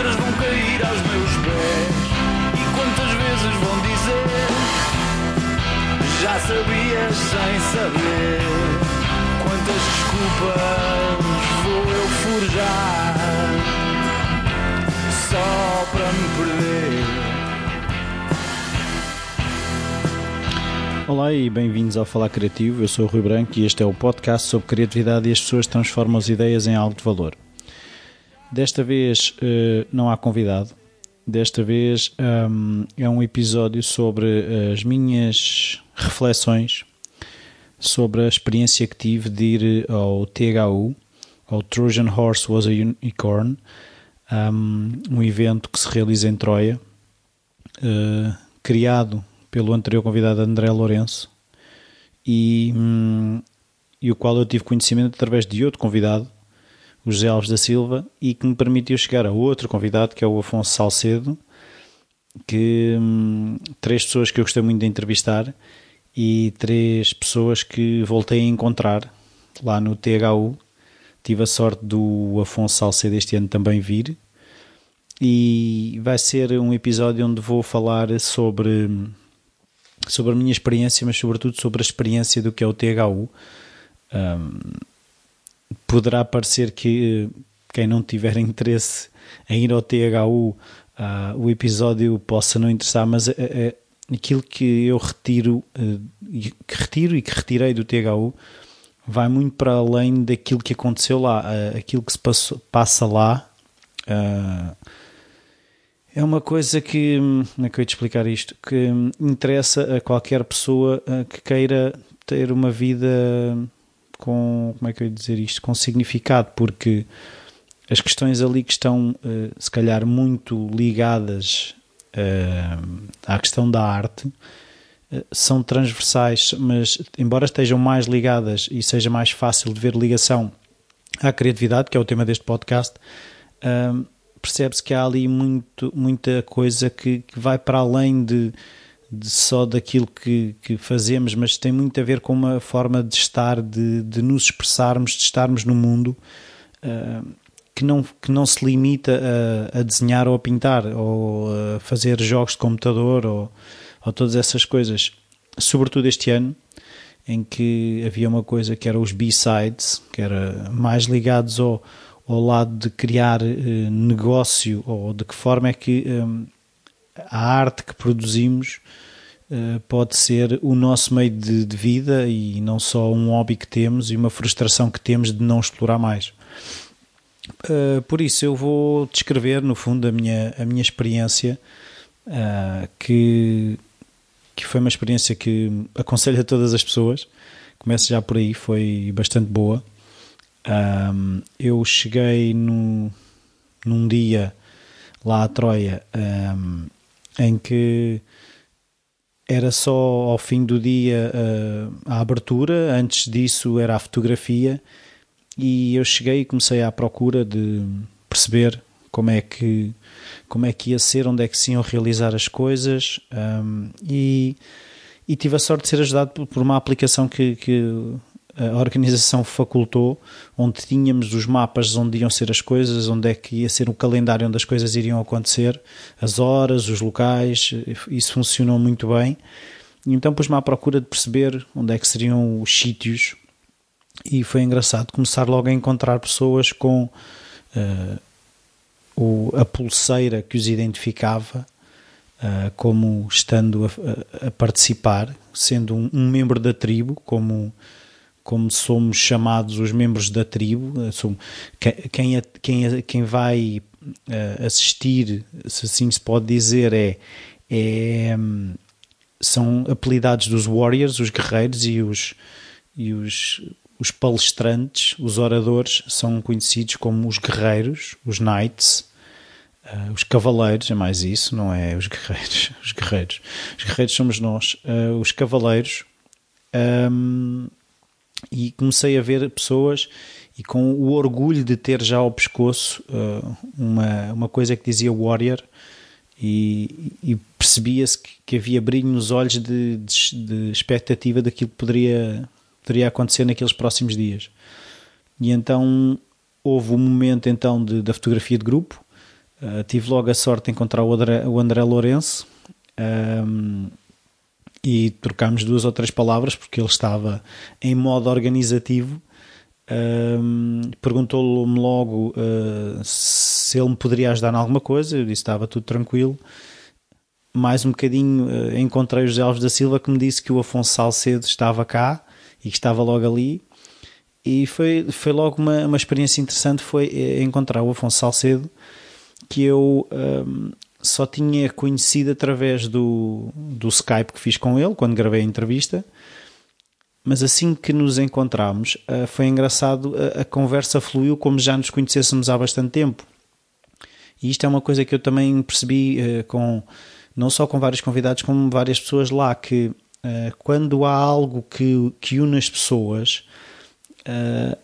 pedras vão cair aos meus pés. E quantas vezes vão dizer: Já sabias sem saber. Quantas desculpas vou eu forjar só para me perder. Olá e bem-vindos ao Falar Criativo. Eu sou o Rui Branco e este é o podcast sobre criatividade e as pessoas transformam as ideias em algo de valor. Desta vez uh, não há convidado. Desta vez um, é um episódio sobre as minhas reflexões sobre a experiência que tive de ir ao THU, ao Trojan Horse Was a Unicorn, um, um evento que se realiza em Troia, uh, criado pelo anterior convidado André Lourenço e, hum, e o qual eu tive conhecimento através de outro convidado, o José Alves da Silva, e que me permitiu chegar a outro convidado que é o Afonso Salcedo, que hum, três pessoas que eu gostei muito de entrevistar e três pessoas que voltei a encontrar lá no THU. Tive a sorte do Afonso Salcedo este ano também vir. E vai ser um episódio onde vou falar sobre sobre a minha experiência, mas sobretudo sobre a experiência do que é o THU. Um, poderá parecer que quem não tiver interesse em ir ao THU, uh, o episódio possa não interessar, mas uh, uh, aquilo que eu retiro, que retiro e que retirei do THU vai muito para além daquilo que aconteceu lá, aquilo que se passou, passa lá. É uma coisa que, como é que eu ia te explicar isto? Que interessa a qualquer pessoa que queira ter uma vida com, como é que eu ia dizer isto? Com significado, porque as questões ali que estão, se calhar, muito ligadas à questão da arte são transversais, mas embora estejam mais ligadas e seja mais fácil de ver ligação à criatividade, que é o tema deste podcast percebe-se que há ali muito, muita coisa que, que vai para além de, de só daquilo que, que, fazemos, mas tem muito a ver com uma forma de estar, de, de nos expressarmos, de estarmos no mundo uh, que, não, que não se limita a, a, desenhar ou a pintar ou a fazer jogos de computador ou, ou todas essas coisas. Sobretudo este ano, em que havia uma coisa que era os B-sides, que era mais ligados ao ao lado de criar uh, negócio ou de que forma é que um, a arte que produzimos uh, pode ser o nosso meio de, de, vida e não só um hobby que temos e uma frustração que temos de não explorar mais. Uh, por isso eu vou descrever no fundo a minha, a minha experiência que, que foi uma experiência que aconselho a todas as pessoas. Começo já por aí, foi bastante boa. Eu cheguei no, num dia lá à Troia em que era só ao fim do dia uh, a abertura, antes disso era a fotografia e eu cheguei e comecei à procura de perceber como é que como é que ia ser, onde é que se iam realizar as coisas um, e, e tive a sorte de ser ajudado por uma aplicação que, que a organização facultou, onde tínhamos os mapas onde iam ser as coisas, onde é que ia ser o calendário onde as coisas iriam acontecer, as horas, os locais, isso funcionou muito bem. Então pus-me à procura de perceber onde é que seriam os sítios e foi engraçado começar logo a encontrar pessoas com uh, o, a pulseira que os identificava uh, como estando a, a participar, sendo um, um, membro da tribo, como como somos chamados os membros da tribo, quem, quem, quem vai eh, assistir, se assim se pode dizer, é, é são apelidados dos warriors, os guerreiros e os, e os, os palestrantes, os oradores, são conhecidos como os guerreiros, os knights, uh, os cavaleiros, é mais isso, não é os guerreiros, os guerreiros. Os guerreiros somos nós, uh, os cavaleiros. Um, e comecei a ver pessoas e com o orgulho de ter já ao pescoço uh, uma, uma coisa que dizia Warrior e, e percebia-se que, que, havia brilho nos olhos de, de, de, expectativa daquilo que poderia, poderia acontecer naqueles próximos dias. E então houve o um momento então de, da fotografia de grupo Uh, tive logo a sorte de encontrar o André, o André Lourenço um, e trocámos duas ou três palavras porque ele estava em modo organizativo. Um, Perguntou-me logo uh, se ele me poderia ajudar em alguma coisa. Eu disse que estava tudo tranquilo. Mais um bocadinho uh, encontrei o José Alves da Silva que me disse que o Afonso Salcedo estava cá e que estava logo ali. E foi, foi logo uma, uma experiência interessante foi encontrar o Afonso Salcedo que eu um, só tinha conhecido através do, do Skype que fiz com ele, quando gravei a entrevista. Mas assim que nos encontramos, uh, foi engraçado, a, a, conversa fluiu como já nos conhecêssemos há bastante tempo. E isto é uma coisa que eu também percebi uh, com não só com vários convidados, como várias pessoas lá, que uh, quando há algo que, que une as pessoas,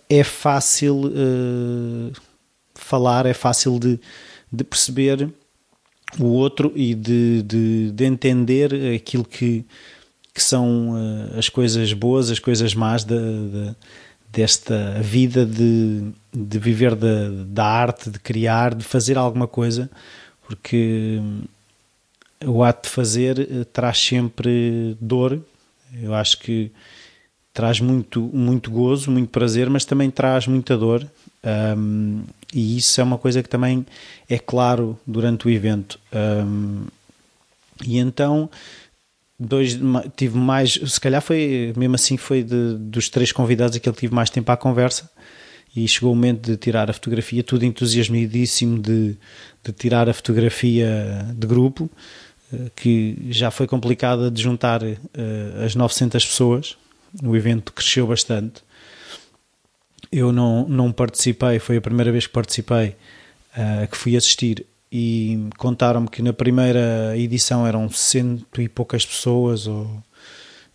é fácil falar, é fácil de, de perceber o outro e de, de, de entender aquilo que, que são uh, as coisas boas, as coisas más de, desta vida de, de viver da, da arte, de criar, de fazer alguma coisa, porque hum, o ato de fazer uh, traz sempre dor. Eu acho que traz muito, muito gozo, muito prazer, mas também traz muita dor. Um, e isso é uma coisa que também é claro durante o evento. Um, e então dois, tive mais, se calhar foi, mesmo assim foi de, dos três convidados aquele que tive mais tempo à conversa e chegou o momento de tirar a fotografia, tudo entusiasmadíssimo de, de tirar a fotografia de grupo, eh, que já foi complicada de juntar uh, as 900 pessoas, o evento cresceu bastante eu não, não participei, foi a primeira vez que participei, uh, que fui assistir e contaram-me que na primeira edição eram cento e poucas pessoas, ou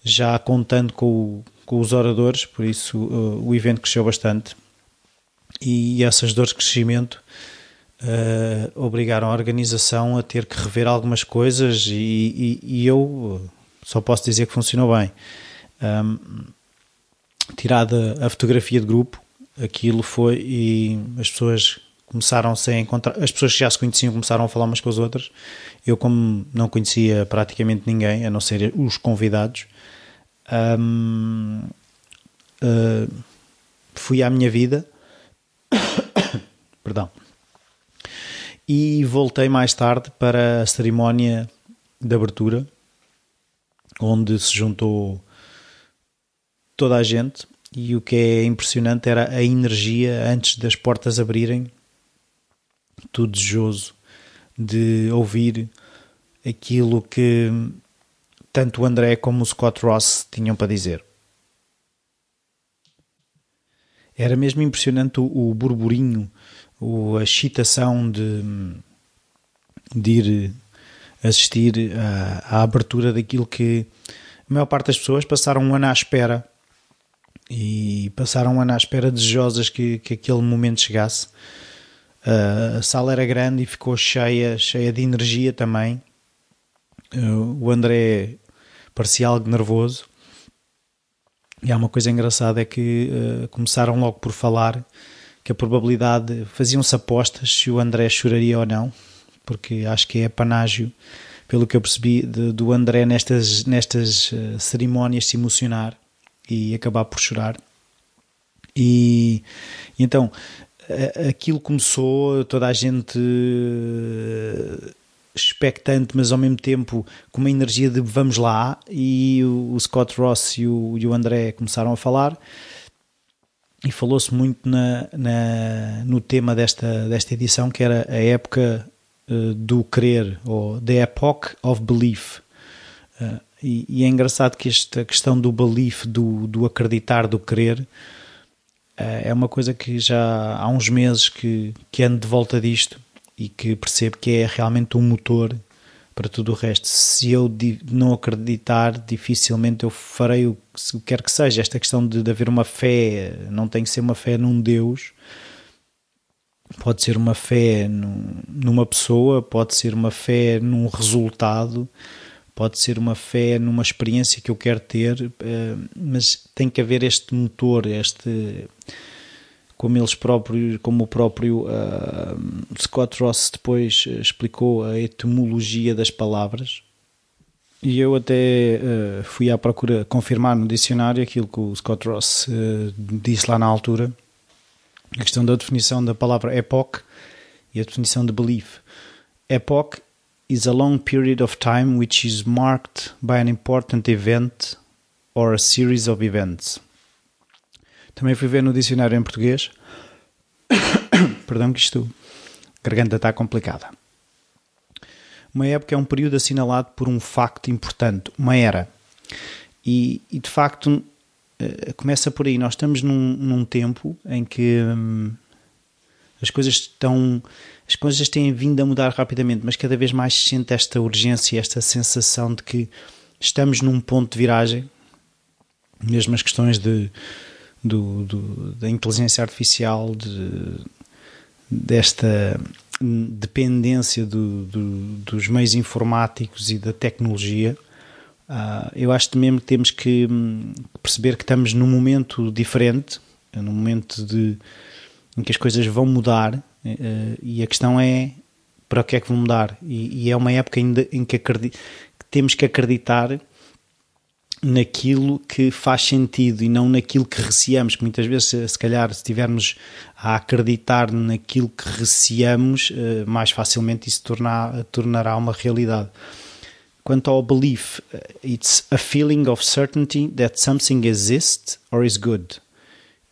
já contando com, com os oradores, por isso uh, o evento cresceu bastante. E essas dores de crescimento uh, obrigaram a organização a ter que rever algumas coisas, e, e, e eu só posso dizer que funcionou bem. Um, tirada a fotografia de grupo, aquilo foi e as pessoas começaram -se a encontrar, as pessoas que já se conheciam começaram a falar umas com as outras. Eu, como não conhecia praticamente ninguém, a não ser os convidados, uh, fui à minha vida, perdão, e voltei mais tarde para a cerimónia de abertura, onde se juntou toda a gente e o que é impressionante era a energia antes das portas abrirem, tudo desejoso de ouvir aquilo que tanto o André como o Scott Ross tinham para dizer. Era mesmo impressionante o, o burburinho, o, a excitação de, de ir assistir à, à abertura daquilo que a maior parte das pessoas passaram um ano à espera e passaram um ano à espera desejosas que, que aquele momento chegasse. Uh, a sala era grande e ficou cheia, cheia de energia também. Uh, o André parecia algo nervoso. E há uma coisa engraçada é que uh, começaram logo por falar que a probabilidade faziam-se apostas se o André choraria ou não, porque acho que é panágio, pelo que eu percebi, de, do André nestas, nestas cerimónias se emocionar e acabar por chorar. E, e então aquilo começou, toda a gente eh, expectante, mas ao mesmo tempo com uma energia de vamos lá. E o, Scott Ross e o, e o André começaram a falar. E falou-se muito na, na, no tema desta, desta edição, que era a época uh, do querer, ou The Epoch of Belief. Uh, e, e, é engraçado que esta questão do belief, do, do acreditar, do querer, eh, é uma coisa que já há uns meses que, que ando de volta disto e que percebo que é realmente um motor para tudo o resto. Se eu não acreditar, dificilmente eu farei o que quer que seja. Esta questão de, de haver uma fé, não tem que ser uma fé num Deus, pode ser uma fé numa pessoa, pode ser uma fé num resultado pode ser uma fé numa experiência que eu quero ter, eh, mas tem que haver este motor, este como eles próprios, como o próprio uh, Scott Ross depois explicou a etimologia das palavras. E eu até uh, fui à procura confirmar no dicionário aquilo que o Scott Ross uh, disse lá na altura, a questão da definição da palavra epoch e a definição de belief. Epoch is a long period of time which is marked by an important event or a series of events. Também fui ver no dicionário em português. Perdão que isto, a garganta está complicada. Uma época é um período assinalado por um facto importante, uma era. E, e de facto eh, começa por aí. Nós estamos num, num tempo em que hum, as coisas estão. As coisas têm vindo a mudar rapidamente, mas cada vez mais se sente esta urgência, esta sensação de que estamos num ponto de viragem. Mesmo as questões de, do, do, da inteligência artificial, de, desta dependência do, dos meios informáticos e da tecnologia, uh, eu acho mesmo que temos que hum, perceber que estamos num momento diferente, num momento de, em que as coisas vão mudar e a questão é para o que é que vão mudar. E, e é uma época ainda em que, que temos que acreditar naquilo que faz sentido e não naquilo que receamos, que muitas vezes, se calhar, se estivermos a acreditar naquilo que receamos, eh, mais facilmente isso tornar, tornará uma realidade. Quanto ao belief, eh, it's a feeling of certainty that something exists or is good.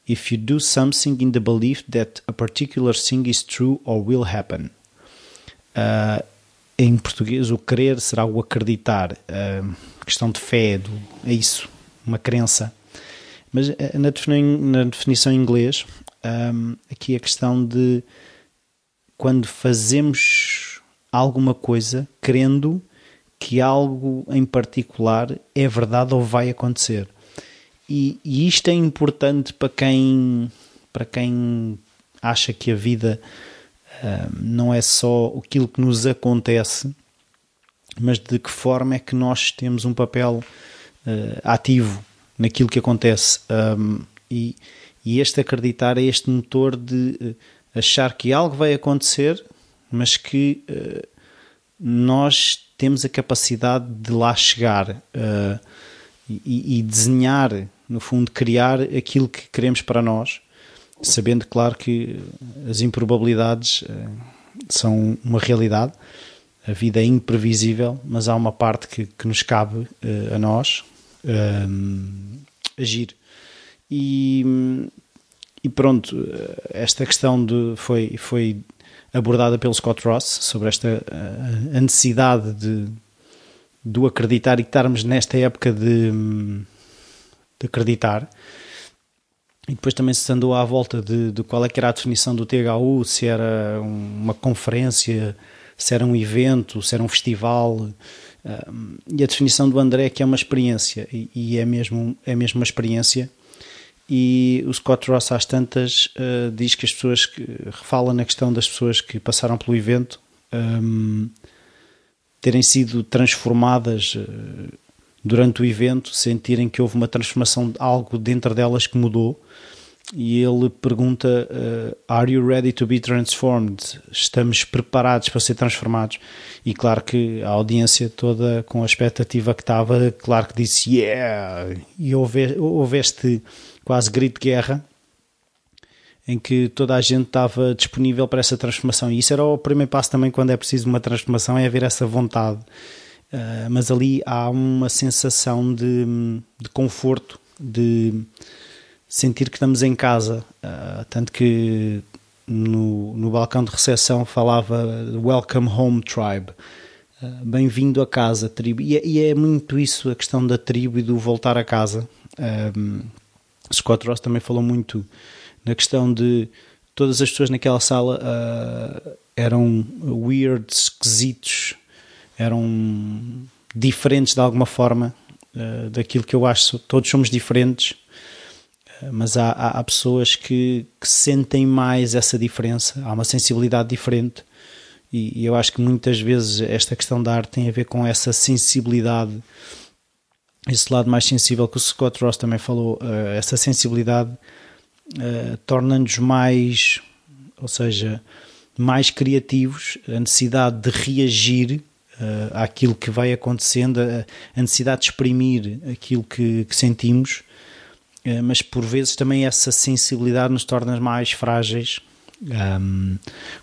If you do something in the belief that a particular thing is true or will happen. Uh, em português, o querer será o acreditar. Uh, questão de fé, do, é isso, uma crença. Mas eh, na, na definição em inglês, um, aqui a questão de quando fazemos alguma coisa crendo que algo em particular é verdade ou vai acontecer. E, e isto é importante para quem, para quem acha que a vida um, não é só aquilo que nos acontece, mas de que forma é que nós temos um papel uh, ativo naquilo que acontece. Um, e, e, este acreditar é este motor de uh, achar que algo vai acontecer, mas que uh, nós temos a capacidade de lá chegar e, e, desenhar, no fundo, criar aquilo que queremos para nós, sabendo, claro, que as improbabilidades são uma realidade a vida é imprevisível, mas há uma parte que, que nos cabe uh, a nós uh, agir. E, e, pronto, esta questão de, foi, foi abordada pelo Scott Ross sobre esta a necessidade de do acreditar e estarmos nesta época de, de acreditar. E depois também se andou à volta de, de, qual é era a definição do THU, se era uma conferência se era um evento, se era um festival. e a definição do André é que é uma experiência, e, é, mesmo, é mesmo uma experiência. E o Scott Ross, às tantas, uh, diz que as pessoas que fala na questão das pessoas que passaram pelo evento um, terem sido transformadas uh, durante o evento, sentirem que houve uma transformação, algo dentro delas que mudou e ele pergunta: uh, Are you ready to be transformed? Estamos preparados para ser transformados? E claro que a audiência toda, com a expectativa que estava, claro que disse Yeah! E houve, houve este quase grito de guerra em que toda a gente estava disponível para essa transformação. E isso era o primeiro passo também quando é preciso uma transformação, é haver essa vontade. Uh, mas ali há uma sensação de, de conforto, de sentir que estamos em casa. Uh, tanto que no, no balcão de recepção falava Welcome Home Tribe. Uh, Bem-vindo a casa, tribo. E é, e é, muito isso, a questão da tribo e do voltar a casa. Um, Scott Ross também falou muito na questão de todas as pessoas naquela sala eram weird, esquisitos, eram diferentes de alguma forma uh, daquilo que eu acho. Todos somos diferentes, mas há, há, há pessoas que, que, sentem mais essa diferença, há uma sensibilidade diferente. E, e, eu acho que muitas vezes esta questão da arte tem a ver com essa sensibilidade, esse lado mais sensível que o Scott Ross também falou, uh, essa sensibilidade uh, torna-nos mais, ou seja, mais criativos, a necessidade de reagir uh, àquilo que vai acontecendo, a, a necessidade de exprimir aquilo que, que sentimos, uh, mas por vezes também essa sensibilidade nos torna mais frágeis um,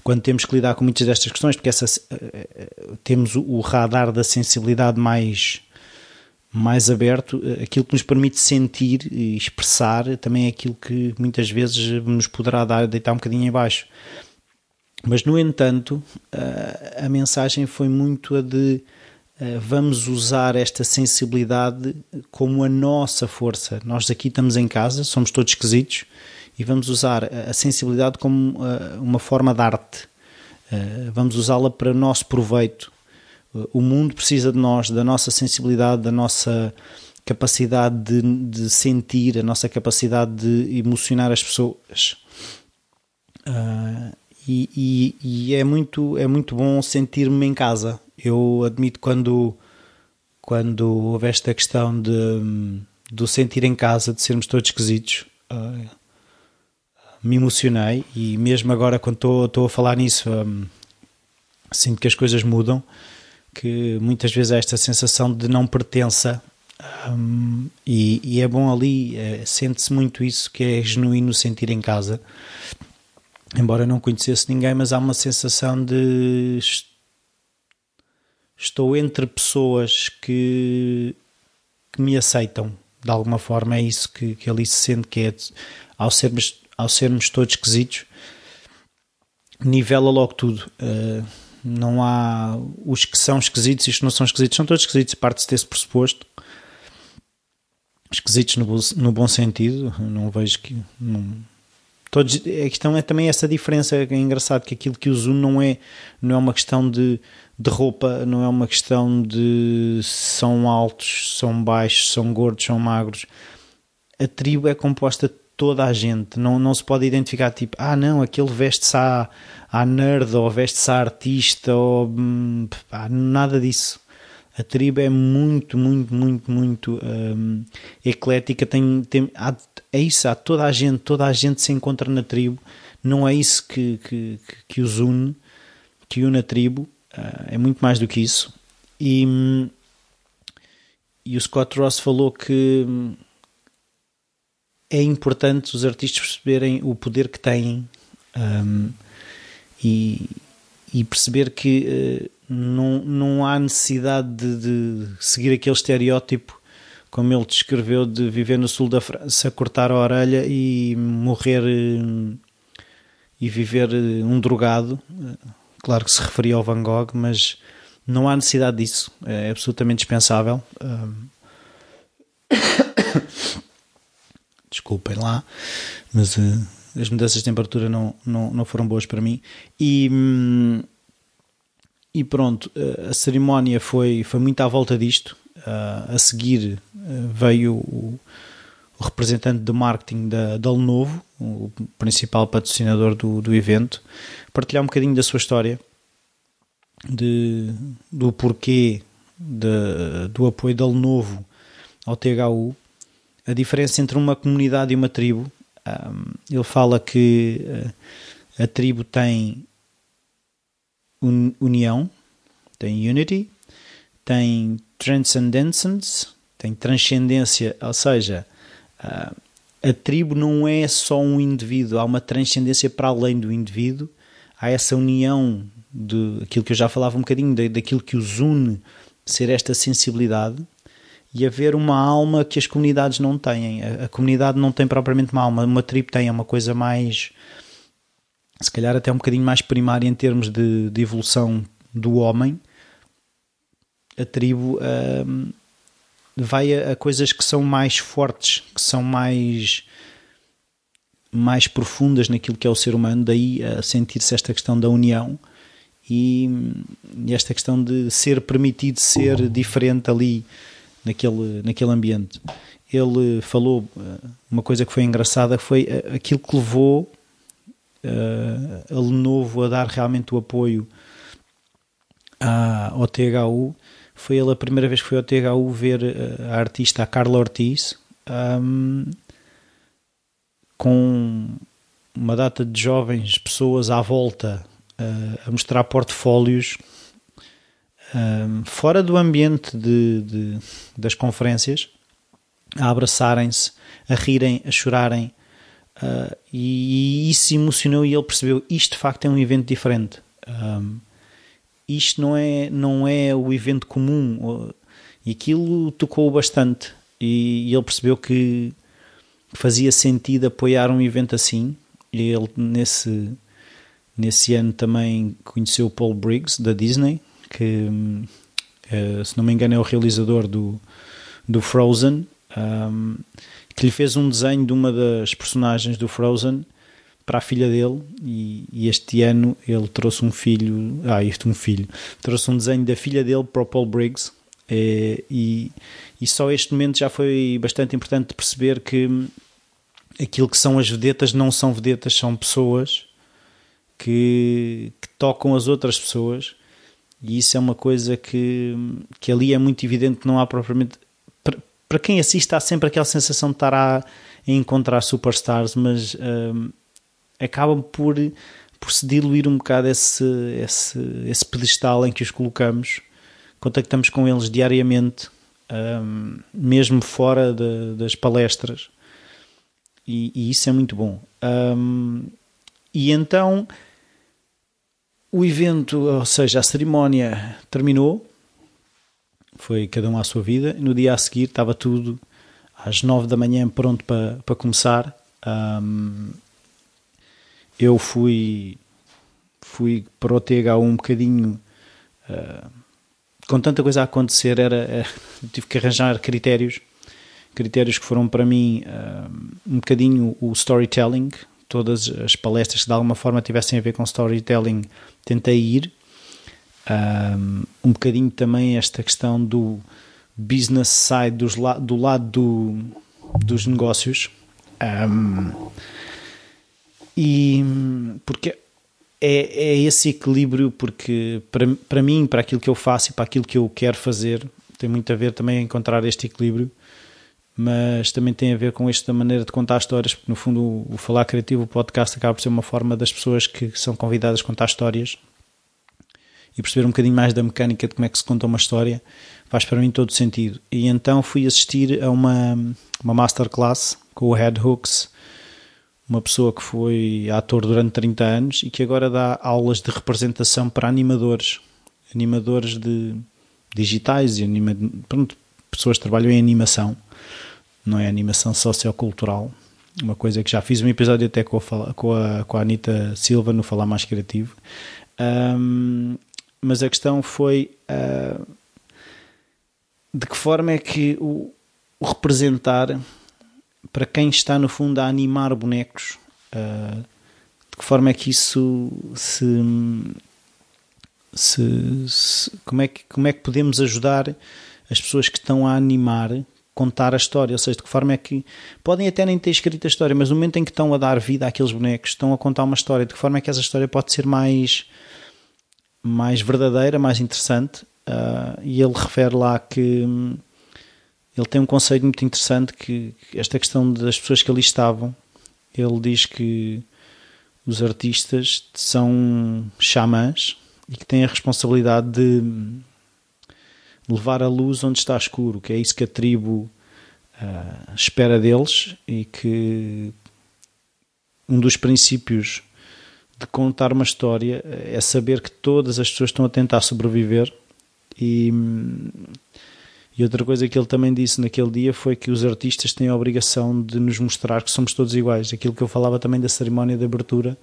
quando temos que lidar com muitas destas questões, porque essa, uh, temos o, o radar da sensibilidade mais mais aberto, aquilo que nos permite sentir e expressar também é aquilo que muitas vezes nos poderá dar deitar um bocadinho em baixo. Mas, no entanto, a mensagem foi muito a de vamos usar esta sensibilidade como a nossa força. Nós aqui estamos em casa, somos todos esquisitos, e vamos usar a sensibilidade como uma forma de arte. Vamos usá-la para o nosso proveito. O mundo precisa de nós, da nossa sensibilidade, da nossa capacidade de, de sentir, a nossa capacidade de emocionar as pessoas. E, e, e, é muito é muito bom sentir-me em casa. Eu admito quando quando houve esta questão de do sentir em casa, de sermos todos esquisitos, uh, me emocionei e mesmo agora quando estou, a falar nisso um, sinto que as coisas mudam, que muitas vezes há esta sensação de não pertença um, e, e, é bom ali, é, sente-se muito isso que é genuíno sentir em casa embora não conhecesse ninguém, mas há uma sensação de estou entre pessoas que, que me aceitam de alguma forma. É isso que, que ali se sente que é ao sermos, ao sermos todos esquisitos, nivela logo tudo. Uh, não há os que são esquisitos e os que não são esquisitos, são todos esquisitos, parte-se desse pressuposto. Esquisitos no, no bom sentido, não vejo que. Não, Todos, a questão é também essa diferença, é engraçado que aquilo que une não é, não é uma questão de, de roupa, não é uma questão de são altos, são baixos, são gordos, são magros. A tribo é composta de toda a gente, não, não se pode identificar tipo, ah não, aquele veste-se à nerd ou veste-se à artista ou hum, pá, nada disso a tribo é muito, muito, muito, muito um, eclética. Tem, tem, há, é isso, há toda a gente, toda a gente se encontra na tribo. Não é isso que, que, que os une, que une a tribo. Uh, é muito mais do que isso. E, e o Scott Ross falou que hum, é importante os artistas perceberem o poder que têm um, e, e perceber que uh, não, não há necessidade de, de, seguir aquele estereótipo, como ele descreveu, de viver no sul da França, cortar a orelha e morrer eh, e viver eh, um drogado. Claro que se referia ao Van Gogh, mas não há necessidade disso, é absolutamente dispensável. Desculpem lá, mas as mudanças de temperatura não, não, não foram boas para mim. E. E pronto, a cerimónia foi, foi muito à volta disto. a seguir veio o, o representante de marketing da, da Lenovo, o principal patrocinador do, do evento, partilhar um bocadinho da sua história, de, do porquê de, do apoio da Lenovo ao THU, a diferença entre uma comunidade e uma tribo. ele fala que a tribo tem união, tem unity, tem transcendence, tem transcendência, ou seja, a tribo não é só um indivíduo, há uma transcendência para além do indivíduo, há essa união de aquilo que eu já falava um bocadinho, daquilo que os une, ser esta sensibilidade e haver uma alma que as comunidades não têm. A, a comunidade não tem propriamente uma alma, uma tribo tem, é uma coisa mais se calhar até um bocadinho mais primária em termos de, de evolução do homem, a tribo uh, vai a, a, coisas que são mais fortes, que são mais mais profundas naquilo que é o ser humano, daí a sentir-se esta questão da união e, e, esta questão de ser permitido ser diferente ali naquele, naquele ambiente. Ele falou ah, uma coisa que foi engraçada, foi ah, aquilo que levou uh, a Lenovo a dar realmente o apoio à, ao THU. Foi ele a primeira vez que foi ao THU ver a artista a Carla Ortiz. Um, com uma data de jovens pessoas à volta uh, a mostrar portfólios um, fora do ambiente de, de, das conferências, a abraçarem-se, a rirem, a chorarem. Uh, e, e, isso emocionou e ele percebeu isto de facto é um evento diferente. Um, isto não é, não é o evento comum. E aquilo tocou bastante. E, e ele percebeu que fazia sentido apoiar um evento assim. E ele, nesse, nesse ano, também conheceu o Paul Briggs, da Disney, que, uh, se não me engano, é o realizador do, do Frozen, um, que lhe fez um desenho de uma das personagens do Frozen para a filha dele e, e, este ano ele trouxe um filho, ah, isto um filho, trouxe um desenho da filha dele para o Paul Briggs é, e, e só este momento já foi bastante importante perceber que aquilo que são as vedetas não são vedetas, são pessoas que, que tocam as outras pessoas e isso é uma coisa que, que ali é muito evidente que não há propriamente. Para, quem assiste, há sempre aquela sensação de estar a, encontrar superstars, mas um, acaba por, por se diluir um bocado esse, esse, esse pedestal em que os colocamos. Contactamos com eles diariamente, um, mesmo fora de, das palestras, e, e, isso é muito bom. Um, e então o evento, ou seja, a cerimónia terminou, foi cada um à sua vida. No dia a seguir estava tudo às nove da manhã pronto para, para começar. Um, eu fui, fui para o TH um bocadinho. Uh, com tanta coisa a acontecer, era, era, tive que arranjar critérios. Critérios que foram para mim uh, um bocadinho o storytelling, todas as palestras que de alguma forma tivessem a ver com storytelling tentei ir. Um, um bocadinho também esta questão do business side, dos la do lado do, dos negócios. Um, e porque é, é esse equilíbrio, porque para, para mim, para aquilo que eu faço e para aquilo que eu quero fazer, tem muito a ver também encontrar este equilíbrio mas também tem a ver com esta maneira de contar histórias, porque no fundo o, o Falar Criativo, o podcast, acaba por ser uma forma das pessoas que são convidadas a contar histórias e perceber um bocadinho mais da mecânica de como é que se conta uma história, faz para mim todo sentido. E então fui assistir a uma, uma masterclass com o Head Hooks, uma pessoa que foi ator durante 30 anos e que agora dá aulas de representação para animadores, animadores de digitais e anima, pronto, pessoas que trabalham em animação não é animação sociocultural. Uma coisa que já fiz um episódio até com a, com a, com a Anitta Silva no Falar Mais Criativo. Um, mas a questão foi uh, de que forma é que o, o, representar para quem está no fundo a animar bonecos, uh, de que forma é que isso se, se, se, como, é que, como é que podemos ajudar as pessoas que estão a animar contar a história, ou seja, de que forma é que podem até nem ter escrito a história, mas no momento em que estão a dar vida àqueles bonecos, estão a contar uma história, de que forma é que essa história pode ser mais mais verdadeira, mais interessante, uh, e ele refere lá que hum, ele tem um conceito muito interessante que, que esta questão das pessoas que ali estavam, ele diz que os artistas são xamãs e que têm a responsabilidade de levar a luz onde está escuro, que é isso que a tribo uh, espera deles e que um dos princípios de contar uma história é saber que todas as pessoas estão a tentar sobreviver e, e outra coisa que ele também disse naquele dia foi que os artistas têm a obrigação de nos mostrar que somos todos iguais. Aquilo que eu falava também da cerimónia de abertura,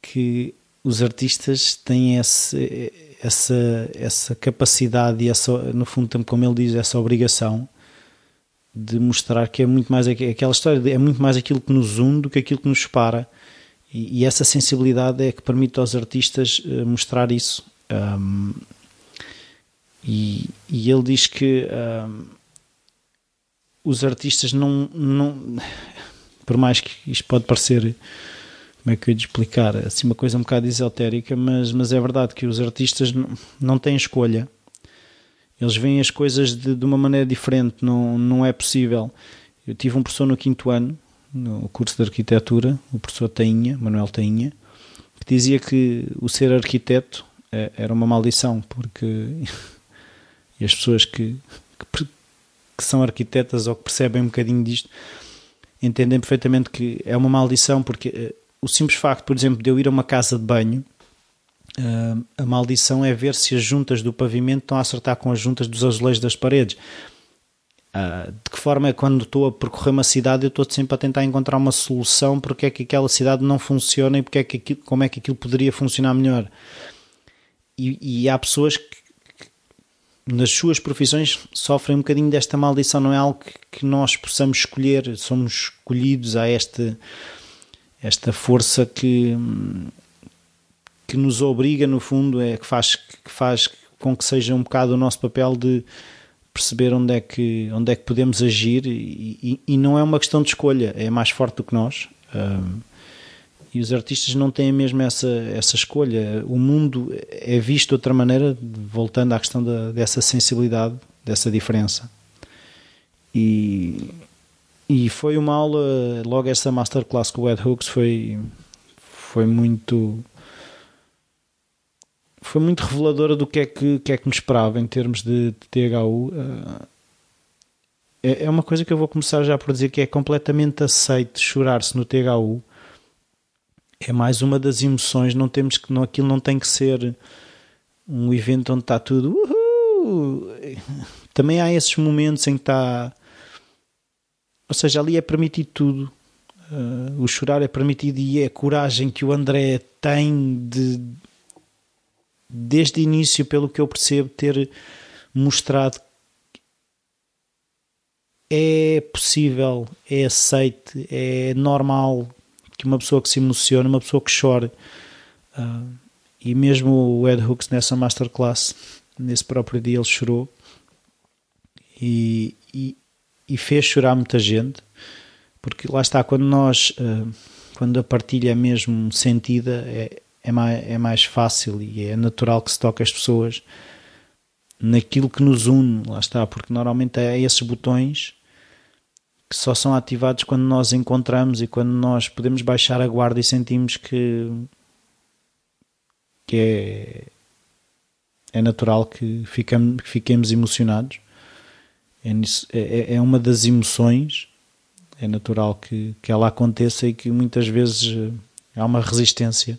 que os artistas têm esse, essa, essa capacidade e essa, no fundo, como ele diz, essa obrigação de mostrar que é muito mais aquela história, é muito mais aquilo que nos une do que aquilo que nos separa. E, essa sensibilidade é que permite aos artistas eh, mostrar isso. Um, e, e, ele diz que um, os artistas não, não. Por mais que isto pode parecer como é que eu ia explicar? Assim, uma coisa um bocado esotérica, mas, mas é verdade que os artistas não, não têm escolha. Eles veem as coisas de, de uma maneira diferente, não, não é possível. Eu tive um professor no quinto ano no curso de arquitetura, o professor Tainha, Manuel Tainha, que dizia que o ser arquiteto é, era uma maldição, porque as pessoas que, que, que, são arquitetas ou que percebem um bocadinho disto entendem perfeitamente que é uma maldição, porque uh, o simples facto, por exemplo, de eu ir a uma casa de banho, uh, a maldição é ver se as juntas do pavimento estão a acertar com as juntas dos azulejos das paredes. Uh, de que forma é quando estou a percorrer uma cidade eu estou sempre a tentar encontrar uma solução porque é que aquela cidade não funciona e porque é que aquilo, como é que aquilo poderia funcionar melhor? E, e há pessoas que, que, nas suas profissões sofrem um bocadinho desta maldição. Não é algo que, que nós possamos escolher. Somos escolhidos a esta esta força que que nos obriga no fundo é que faz que faz com que seja um bocado o nosso papel de perceber onde é que, onde é que podemos agir e, e, e não é uma questão de escolha, é mais forte do que nós. Um, e os artistas não têm mesmo essa, essa escolha. O mundo é visto de outra maneira, voltando à questão da, dessa sensibilidade, dessa diferença. E, e foi uma aula, logo essa masterclass com o Ed Hooks foi, foi muito foi muito reveladora do que é que, que, é que me esperava em termos de, de THU. Uh, é, é uma coisa que eu vou começar já por dizer que é completamente aceito chorar-se no THU. É mais uma das emoções, não temos que, não, aquilo não tem que ser um evento onde está tudo. Também há esses momentos em que está. Ou seja, ali é permitido tudo. Uh, o chorar é permitido e é a coragem que o André tem de, desde o início, pelo que eu percebo, ter mostrado é possível, é aceite, é normal que uma pessoa que se emocione, uma pessoa que chore. Uh, e mesmo o Ed Hooks nessa masterclass, nesse próprio dia, ele chorou e, e, e fez chorar muita gente, porque lá está, quando nós, uh, quando a partilha é mesmo sentida, é, é mais, é mais fácil e é natural que se toque as pessoas naquilo que nos une, lá está, porque normalmente é esses botões que só são ativados quando nós encontramos e quando nós podemos baixar a guarda e sentimos que, que é, é natural que, ficamos, que fiquemos emocionados. É, é, é uma das emoções, é natural que, que ela aconteça e que muitas vezes há uma resistência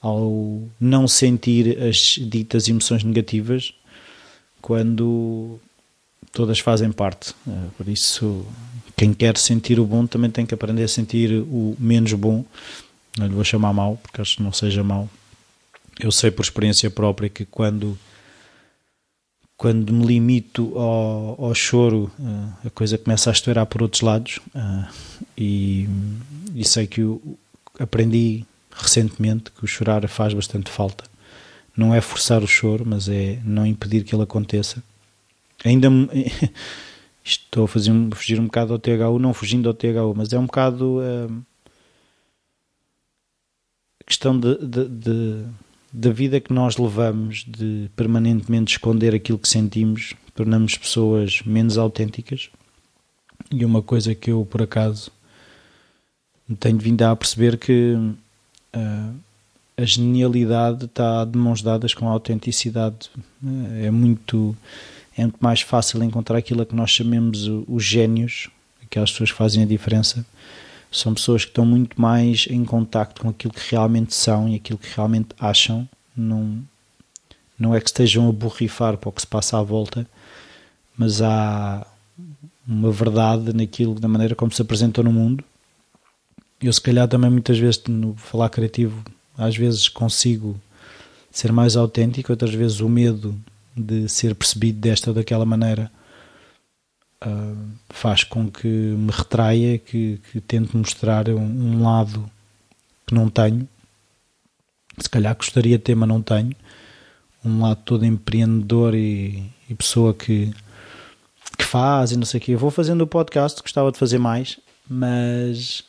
ao não sentir as ditas emoções negativas quando todas fazem parte. Eh, por isso, quem quer sentir o bom também tem que aprender a sentir o menos bom. Não lhe vou chamar mal, porque acho que não seja mal. Eu sei por experiência própria que quando quando me limito ao, ao choro, eh, a coisa começa a estourar por outros lados. Eh, e, e sei que aprendi recentemente que o chorar faz bastante falta. Não é forçar o choro, mas é não impedir que ele aconteça. Ainda estou a fazer, fugir um bocado ao THU, não fugindo ao THU, mas é um bocado a uh, questão de, de, de, da vida que nós levamos de permanentemente esconder aquilo que sentimos, tornamos pessoas menos autênticas. E uma coisa que eu, por acaso, tenho vindo a perceber que uh, a genialidade está de mãos dadas com a autenticidade. É muito é muito mais fácil encontrar aquilo a que nós chamemos os génios, aquelas pessoas que fazem a diferença. São pessoas que estão muito mais em contacto com aquilo que realmente são e aquilo que realmente acham. Não, não é que estejam a borrifar para o que se passa à volta, mas há uma verdade naquilo, na maneira como se apresentam no mundo eu se calhar também muitas vezes no falar criativo às vezes consigo ser mais autêntico, outras vezes o medo de ser percebido desta ou daquela maneira uh, faz com que me retraia, que, que tente mostrar um, um, lado que não tenho, se calhar gostaria de ter, mas não tenho, um lado todo empreendedor e, e pessoa que, que faz e não sei o quê. Eu vou fazendo o podcast, gostava de fazer mais, mas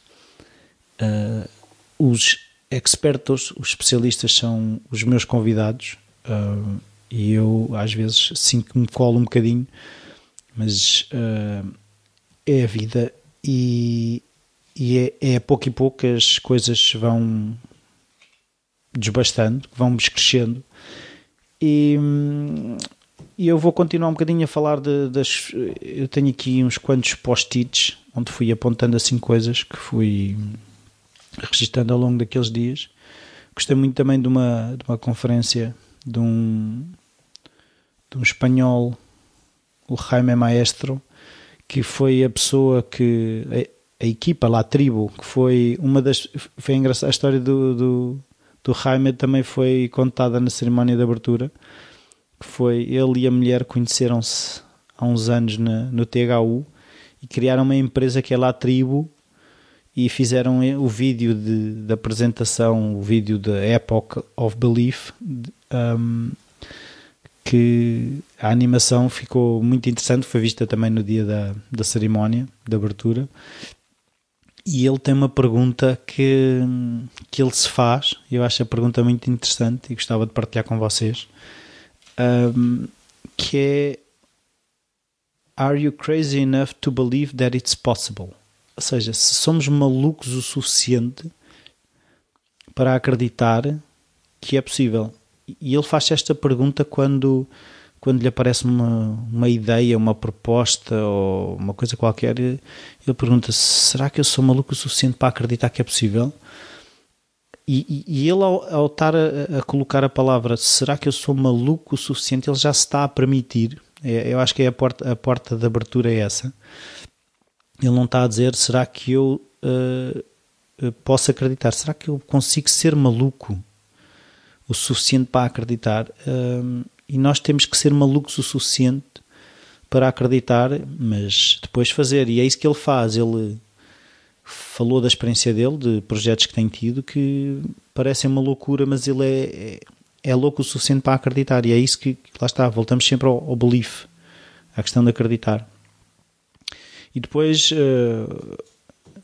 Uh, os expertos, os especialistas são os meus convidados uh, e eu às vezes sinto que me colo um bocadinho, mas uh, é a vida e e é, é a pouco e pouco as coisas vão desbastando, vão crescendo. E, e eu vou continuar um bocadinho a falar de, das. Eu tenho aqui uns quantos post-its onde fui apontando assim coisas que fui registando ao longo daqueles dias. Gostei muito também de uma, de uma conferência de um, de um espanhol, o Jaime Maestro, que foi a pessoa que. A, a equipa lá, a tribo, que foi uma das. Foi engraçada. A história do, do, do Jaime também foi contada na cerimónia de abertura. Que foi ele e a mulher conheceram-se há uns anos na, no THU e criaram uma empresa que é lá a tribo e fizeram o vídeo de, de apresentação, o vídeo da Epoch of Belief, um, que a animação ficou muito interessante, foi vista também no dia da, da cerimónia de abertura. E ele tem uma pergunta que, que ele se faz, eu acho a pergunta muito interessante e gostava de partilhar com vocês, um, que é Are you crazy enough to believe that it's possible? Ou seja, se somos malucos o suficiente para acreditar que é possível. E ele faz esta pergunta quando, quando lhe aparece uma, uma ideia, uma proposta ou uma coisa qualquer. Ele pergunta: será que eu sou maluco o suficiente para acreditar que é possível? E, e, ele, ao, ao estar a, a, colocar a palavra será que eu sou maluco o suficiente, ele já se está a permitir. É, eu acho que é a porta, a porta de abertura é essa ele não está a dizer será que eu uh, posso acreditar? Será que eu consigo ser maluco o suficiente para acreditar? Uh, e nós temos que ser malucos o suficiente para acreditar, mas depois fazer. E é isso que ele faz. Ele falou da experiência dele, de projetos que tem tido, que parecem uma loucura, mas ele é, é, é louco o suficiente para acreditar. E é isso que, lá está, voltamos sempre ao, ao belief, à questão de acreditar. E depois, uh,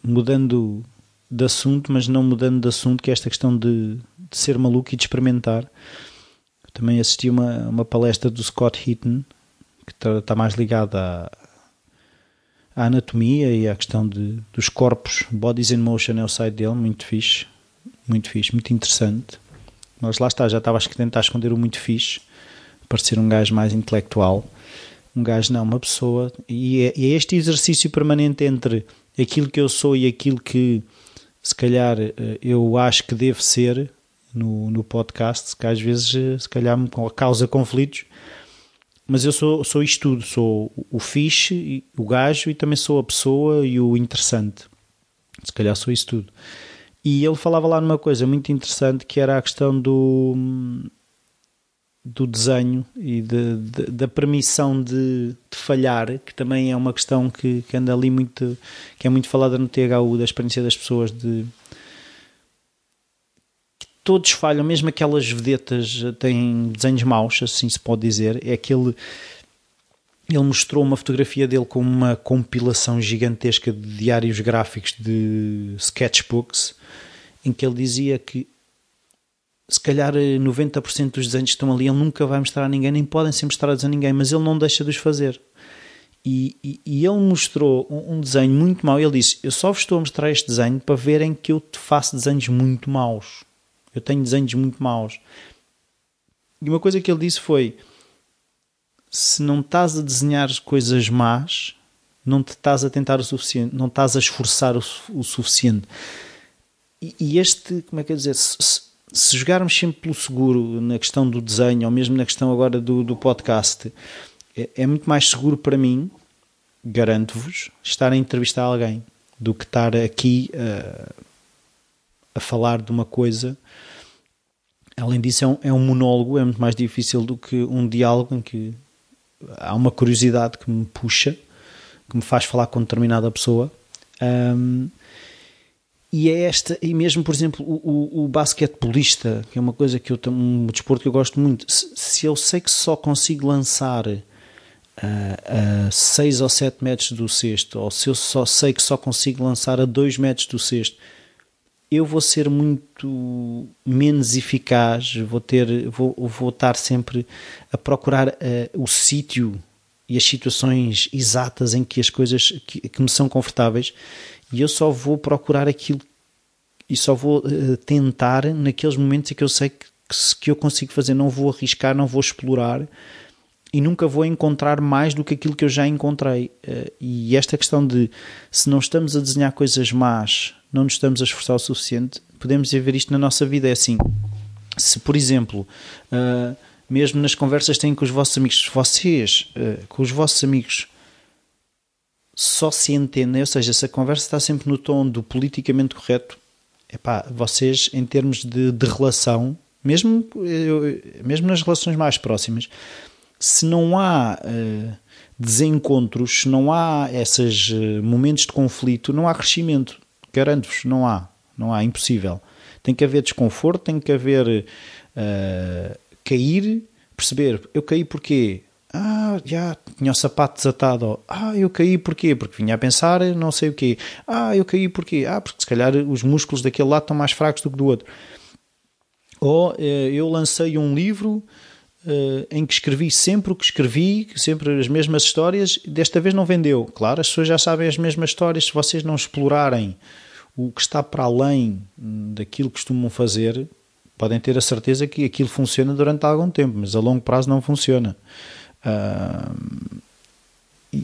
mudando de assunto, mas não mudando de assunto, que é esta questão de, de ser maluco e de experimentar. Também assisti uma, uma palestra do Scott Heaton, que está, está mais ligada à, à, anatomia e à questão de, dos corpos, Bodies in Motion é o site dele, muito fixe, muito fixe, muito interessante. Mas lá está, já estava a tentar esconder o muito fixe, parecer um gajo mais intelectual um gajo não, uma pessoa, e é, é, este exercício permanente entre aquilo que eu sou e aquilo que se calhar eh, eu acho que devo ser no, no podcast, que às vezes eh, se calhar me causa conflitos, mas eu sou, sou isto tudo, sou o fixe, o gajo e também sou a pessoa e o interessante. Se calhar sou isso tudo. E ele falava lá numa coisa muito interessante que era a questão do do desenho e de, de, da permissão de, de, falhar, que também é uma questão que, que, anda ali muito, que é muito falada no THU, da experiência das pessoas de todos falham, mesmo aquelas vedetas têm desenhos maus, assim se pode dizer, é aquele ele mostrou uma fotografia dele com uma compilação gigantesca de diários gráficos de sketchbooks em que ele dizia que se calhar 90% eh, dos desenhos que estão ali ele nunca vai mostrar a ninguém, nem podem ser mostrados a ninguém, mas ele não deixa de os fazer. E, e, e ele mostrou um, um, desenho muito mau. Ele disse: Eu só vos estou a mostrar este desenho para verem que eu faço desenhos muito maus. Eu tenho desenhos muito maus. E uma coisa que ele disse foi: Se não estás a desenhar coisas más, não te estás a tentar o suficiente, não estás a esforçar o, o suficiente. E, e, este, como é que eu dizer? Se, se jogarmos sempre pelo seguro na questão do desenho, ou mesmo na questão agora do, do podcast, é, é, muito mais seguro para mim, garanto-vos, estar a entrevistar alguém do que estar aqui a, a falar de uma coisa. Além disso, é um, é um monólogo, é muito mais difícil do que um diálogo em que há uma curiosidade que me puxa, que me faz falar com determinada pessoa. Um, e é esta, e mesmo por exemplo o, o, o basquetebolista, que é uma coisa que eu um desporto que eu gosto muito, se, se eu sei que só consigo lançar a 6 ou 7 metros do cesto, ou se eu só sei que só consigo lançar a 2 metros do cesto, eu vou ser muito menos eficaz, vou ter, vou, vou estar sempre a procurar uh, o sítio e as situações exatas em que as coisas que, que me são confortáveis E eu só vou procurar aquilo e só vou uh, tentar naqueles momentos em que eu sei que, que eu consigo fazer. Não vou arriscar, não vou explorar e nunca vou encontrar mais do que aquilo que eu já encontrei. Uh, e esta questão de se não estamos a desenhar coisas más, não nos estamos a esforçar o suficiente, podemos ver isto na nossa vida. É assim: se, por exemplo, uh, mesmo nas conversas que têm com os vossos amigos, vocês, com os vossos amigos, só se entendem, ou seja, se a conversa está sempre no tom do politicamente correto, epá, vocês, em termos de, de relação, mesmo, mesmo nas relações mais próximas, se não há uh, desencontros, se não há esses uh, momentos de conflito, não há crescimento. Garanto-vos, não há. Não há, impossível. Tem que haver desconforto, tem que haver uh, cair, perceber, eu caí porquê? Ah, já tinha o sapato desatado. Ah, eu caí porquê? Porque vinha a pensar não sei o quê. Ah, eu caí porquê? Ah, porque se calhar os músculos daquele lado estão mais fracos do que do outro. Ou eu lancei um livro uh, em que escrevi sempre o que escrevi, sempre as mesmas histórias, desta vez não vendeu. Claro, as pessoas já sabem as mesmas histórias, se vocês não explorarem o que está para além daquilo que costumam fazer, podem ter a certeza que aquilo funciona durante algum tempo, mas a longo prazo não funciona. Uh,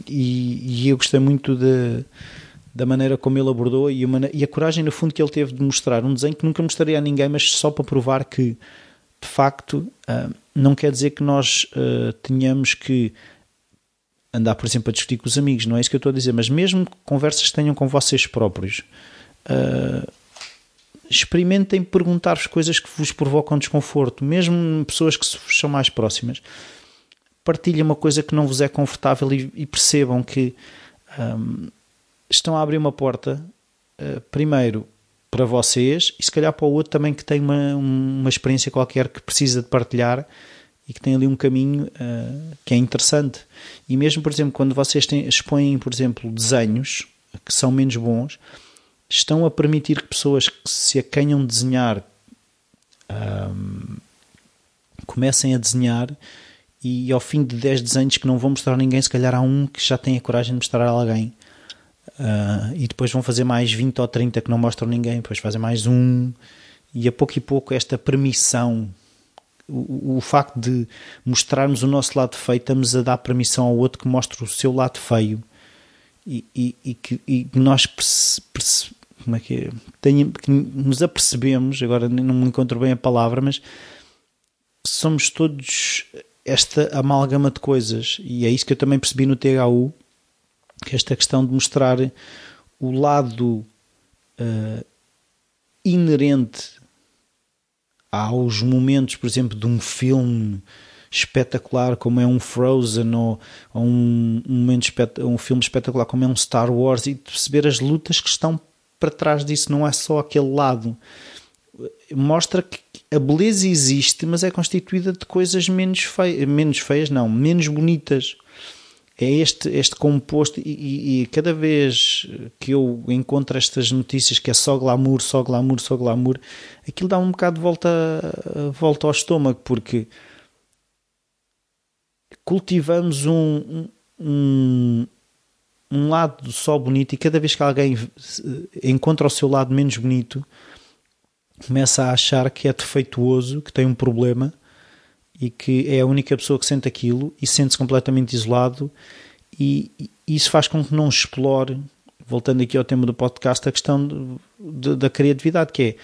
e, e, eu gostei muito de, da maneira como ele abordou e, uma, e a coragem, no fundo, que ele teve de mostrar um desenho que nunca mostraria a ninguém, mas só para provar que de facto, ah, não quer dizer que nós ah, tenhamos que andar, por exemplo, a discutir com os amigos, não é isso que eu estou a dizer, mas mesmo conversas que tenham com vocês próprios, uh, experimentem perguntar-vos coisas que vos provocam desconforto, mesmo pessoas que são mais próximas. Partilhem uma coisa que não vos é confortável e, e percebam que um, estão a abrir uma porta, uh, primeiro, para vocês e se calhar para o outro também que tem uma, uma experiência qualquer que precisa de partilhar e que tem ali um caminho uh, que é interessante. E mesmo, por exemplo, quando vocês têm, expõem, por exemplo, desenhos que são menos bons, estão a permitir que pessoas que se acanham desenhar um, comecem a desenhar e ao fim de 10 desenhos que não vão mostrar a ninguém, se calhar há um que já tem a coragem de mostrar a alguém. Uh, e depois vão fazer mais 20 ou 30 que não mostram ninguém, depois fazem mais um, e a pouco e pouco esta permissão, o, o facto de mostrarmos o nosso lado feio, estamos a dar permissão ao outro que mostre o seu lado feio. E, e, e que e nós perce, perce, como é que, é? Tenha, que nos apercebemos, agora não me encontro bem a palavra, mas somos todos esta amálgama de coisas, e é isso que eu também percebi no THU que esta questão de mostrar o lado uh, inerente aos momentos, por exemplo, de um filme espetacular como é um Frozen ou, ou um, um, momento um filme espetacular como é um Star Wars e perceber as lutas que estão para trás disso, não é só aquele lado. Mostra que a beleza existe, mas é constituída de coisas menos feias, menos feias não, menos bonitas. É este, este composto e, e, cada vez que eu encontro estas notícias que é só glamour, só glamour, só glamour, aquilo dá um bocado de volta, volta ao estômago porque cultivamos um, um, um lado só bonito e cada vez que alguém encontra o seu lado menos bonito começa a achar que é defeituoso, que tem um problema e que é a única pessoa que sente aquilo e sente-se completamente isolado. E, isso faz com que não explore, voltando aqui ao tema do podcast, a questão de, de, da criatividade, que é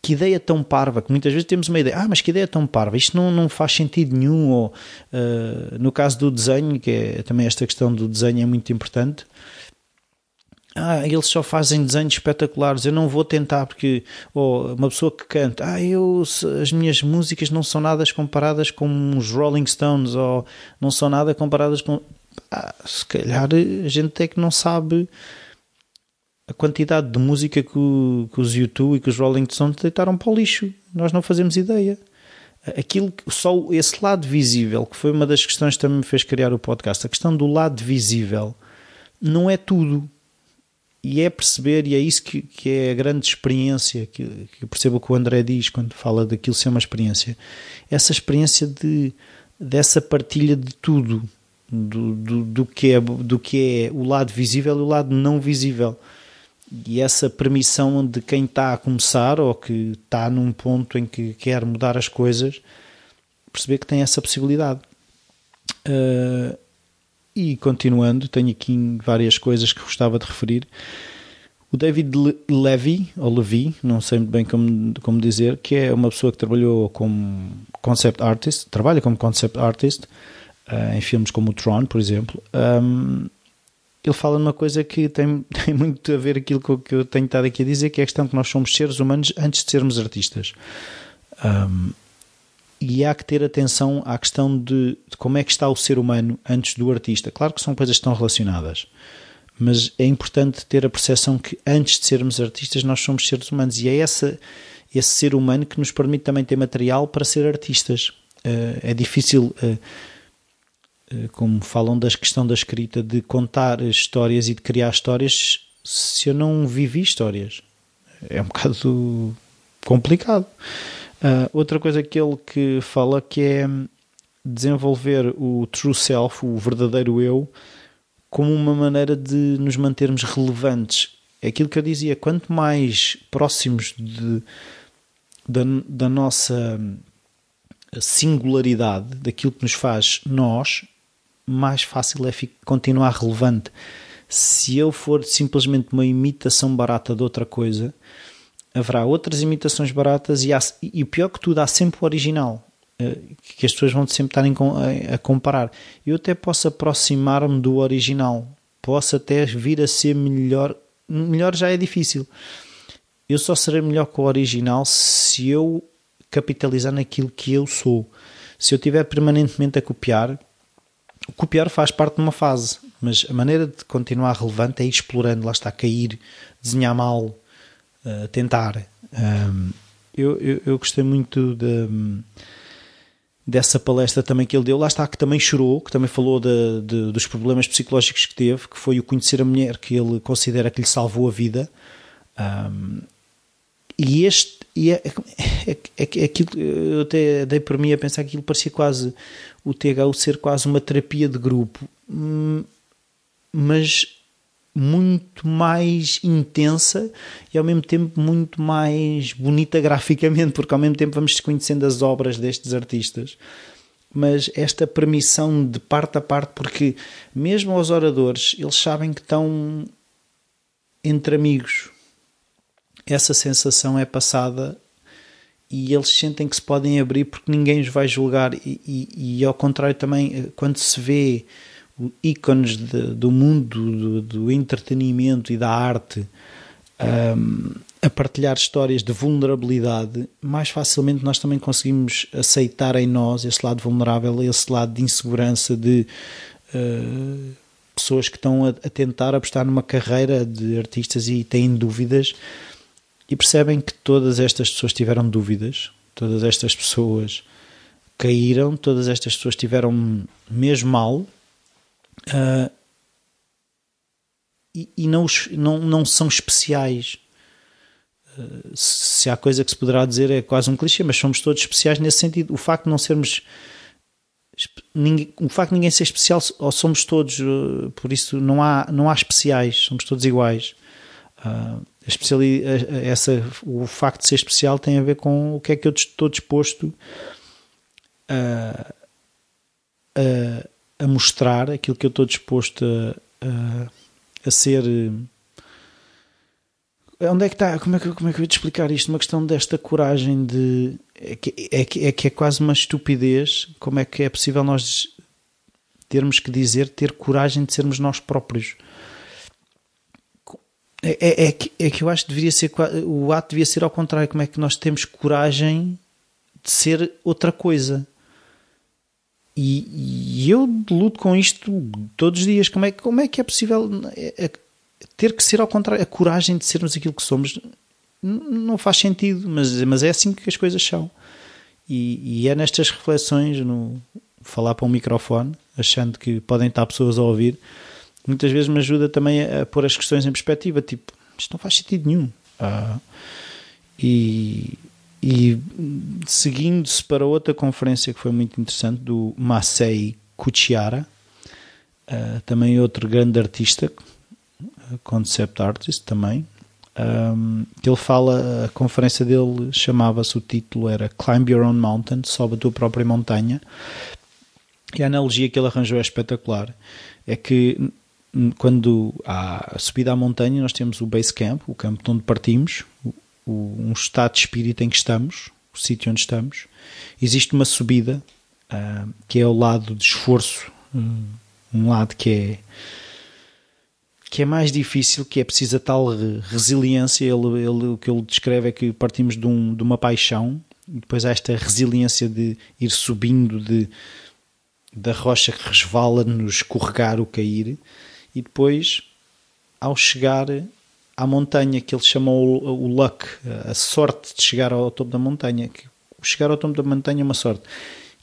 que ideia tão parva, que muitas vezes temos uma ideia, ah, mas que ideia tão parva, isto não, não faz sentido nenhum, ou uh, no caso do desenho, que é também esta questão do desenho é muito importante, ah, eles só fazem desenhos espetaculares, eu não vou tentar porque ou uma pessoa que canta, ah, eu as minhas músicas não são nada comparadas com os Rolling Stones ou não são nada comparadas com ah, se calhar a gente é que não sabe a quantidade de música que, o, que os YouTube e que os Rolling Stones deitaram para o lixo. Nós não fazemos ideia. Aquilo, só esse lado visível, que foi uma das questões que também me fez criar o podcast, a questão do lado visível não é tudo e é perceber, e é isso que, que é a grande experiência, que, que percebo que o André diz quando fala daquilo ser uma experiência, essa experiência de, dessa partilha de tudo, do, do, do, que é, do que é o lado visível e o lado não visível. e essa permissão de quem está a começar ou que está num ponto em que quer mudar as coisas, perceber que tem essa possibilidade. Uh, e continuando, tenho aqui várias coisas que gostava de referir. O David Levy, ou Levy, não sei muito bem como, como dizer, que é uma pessoa que trabalhou como concept artist, trabalha como concept artist uh, em filmes como o Tron, por exemplo. Um, ele fala numa coisa que tem, tem muito a ver aquilo que eu tenho estado aqui a dizer, que é a questão que nós somos seres humanos antes de sermos artistas. Um, e há que ter atenção à questão de, de, como é que está o ser humano antes do artista. Claro que são coisas que estão relacionadas, mas é importante ter a percepção que antes de sermos artistas nós somos seres humanos e é essa, esse ser humano que nos permite também ter material para ser artistas. Uh, é difícil, uh, uh, como falam da questão da escrita, de contar histórias e de criar histórias se eu não vivi histórias. É um bocado complicado. Uh, outra coisa que ele que fala que é desenvolver o true self, o verdadeiro eu, como uma maneira de nos mantermos relevantes. É aquilo que eu dizia, quanto mais próximos de, da, da nossa singularidade, daquilo que nos faz nós, mais fácil é continuar relevante. Se eu for simplesmente uma imitação barata de outra coisa, haverá outras imitações baratas e, há, e pior que tudo, há sempre o original eh, que as pessoas vão sempre estar a comparar. Eu até posso aproximar-me do original, posso até vir a ser melhor. Melhor já é difícil. Eu só serei melhor que o original se eu capitalizar naquilo que eu sou. Se eu estiver permanentemente a copiar, copiar faz parte de uma fase, mas a maneira de continuar relevante é ir explorando, lá está, cair, desenhar mal, tentar. Um, eu, eu, eu, gostei muito de, dessa palestra também que ele deu. Lá está, que também chorou, que também falou de, de, dos problemas psicológicos que teve, que foi o conhecer a mulher que ele considera que lhe salvou a vida. Um, e este e é, é, é, é, aquilo eu até dei por mim a pensar que aquilo parecia quase o THU ser quase uma terapia de grupo, hum, mas muito mais intensa e ao mesmo tempo muito mais bonita graficamente, porque ao mesmo tempo vamos conhecendo as obras destes artistas. Mas esta permissão de parte a parte, porque mesmo aos oradores, eles sabem que estão entre amigos. Essa sensação é passada e eles sentem que se podem abrir porque ninguém os vai julgar. E, e, e ao contrário, também, quando se vê ícones de, do mundo do, do, entretenimento e da arte um, a partilhar histórias de vulnerabilidade, mais facilmente nós também conseguimos aceitar em nós esse lado vulnerável, esse lado de insegurança, de uh, pessoas que estão a, a, tentar apostar numa carreira de artistas e têm dúvidas e percebem que todas estas pessoas tiveram dúvidas, todas estas pessoas caíram, todas estas pessoas tiveram mesmo mal Uh, e, e não, não, não são especiais. Uh, se há coisa que se poderá dizer é quase um clichê, mas somos todos especiais nesse sentido. O facto de não sermos. Ninguém, o facto de ninguém ser especial, ou somos todos, uh, por isso não há, não há especiais, somos todos iguais. Uh, especiali, essa, o facto de ser especial tem a ver com o que é que eu estou disposto a a mostrar aquilo que eu estou disposto a, a, a ser. Eh, onde é que está? Como é que, como é que eu ia te explicar isto? Uma questão desta coragem de. É que é, que, é que é quase uma estupidez. Como é que é possível nós termos que dizer ter coragem de sermos nós próprios? É, é, é, que, é que eu acho que deveria ser. O ato devia ser ao contrário. Como é que nós temos coragem de ser outra coisa? E, e, eu luto com isto todos os dias. Como é, como é que é possível é, é, ter que ser ao contrário? A coragem de sermos aquilo que somos não faz sentido, mas, mas é assim que as coisas são. E, e é nestas reflexões, no falar para um microfone, achando que podem estar pessoas a ouvir, muitas vezes me ajuda também a, a pôr as questões em perspectiva. Tipo, isto não faz sentido nenhum. Ah, e, e seguindo-se para outra conferência que foi muito interessante, do Masei Kuchiara, uh, também outro grande artista, concept artist também, um, que ele fala, a conferência dele chamava-se, o título era Climb Your Own Mountain, sobe a tua própria montanha, e a analogia que ele arranjou é espetacular, é que quando há a subida à montanha nós temos o base camp, o campo de onde partimos, o, um estado de espírito em que estamos, o sítio onde estamos, existe uma subida uh, que é o lado de esforço, um, um lado que é que é mais difícil, que é preciso a tal resiliência. Ele, ele, o que ele descreve é que partimos de, um, de uma paixão e depois há esta resiliência de ir subindo de, da rocha que resvala, nos escorregar, o cair, e depois, ao chegar à montanha, que ele chamou o, o luck, a sorte de chegar ao topo da montanha, que chegar ao topo da montanha é uma sorte.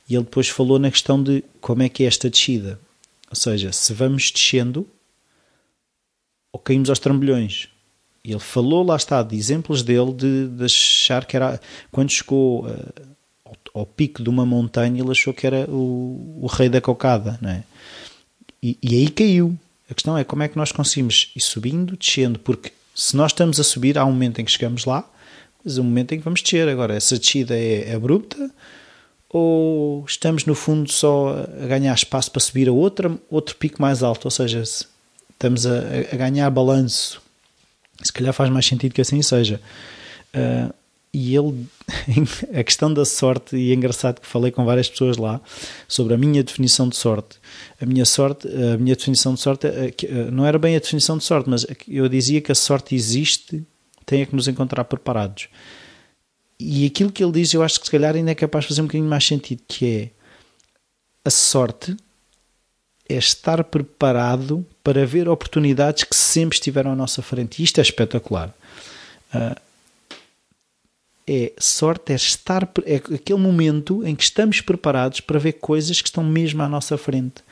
E ele depois falou na questão de como é que é esta descida. Ou seja, se vamos descendo, ou caímos aos trambolhões. E ele falou, lá está, de exemplos dele, de, de achar que era. Quando chegou uh, ao, ao, pico de uma montanha, ele achou que era o, o rei da cocada, não é? E, e, aí caiu. A questão é como é que nós conseguimos ir subindo, descendo, porque se nós estamos a subir, há um momento em que chegamos lá, mas há um momento em que vamos descer. Agora, essa descida é, é abrupta ou estamos no fundo só a ganhar espaço para subir a outra, outro pico mais alto? Ou seja, estamos a, a ganhar balanço. Se calhar faz mais sentido que assim seja. Uh, e ele, a questão da sorte, e é engraçado que falei com várias pessoas lá sobre a minha definição de sorte. A minha sorte, a minha definição de sorte, ah, ah, não era bem a definição de sorte, mas eu dizia que a sorte existe, tem é que nos encontrar preparados. E aquilo que ele diz, eu acho que se calhar ainda é capaz de fazer um bocadinho mais sentido, que é a sorte é estar preparado para ver oportunidades que sempre estiveram à nossa frente. E isto é espetacular. Uh, é sorte, é estar é aquele momento em que estamos preparados para ver coisas que estão mesmo à nossa frente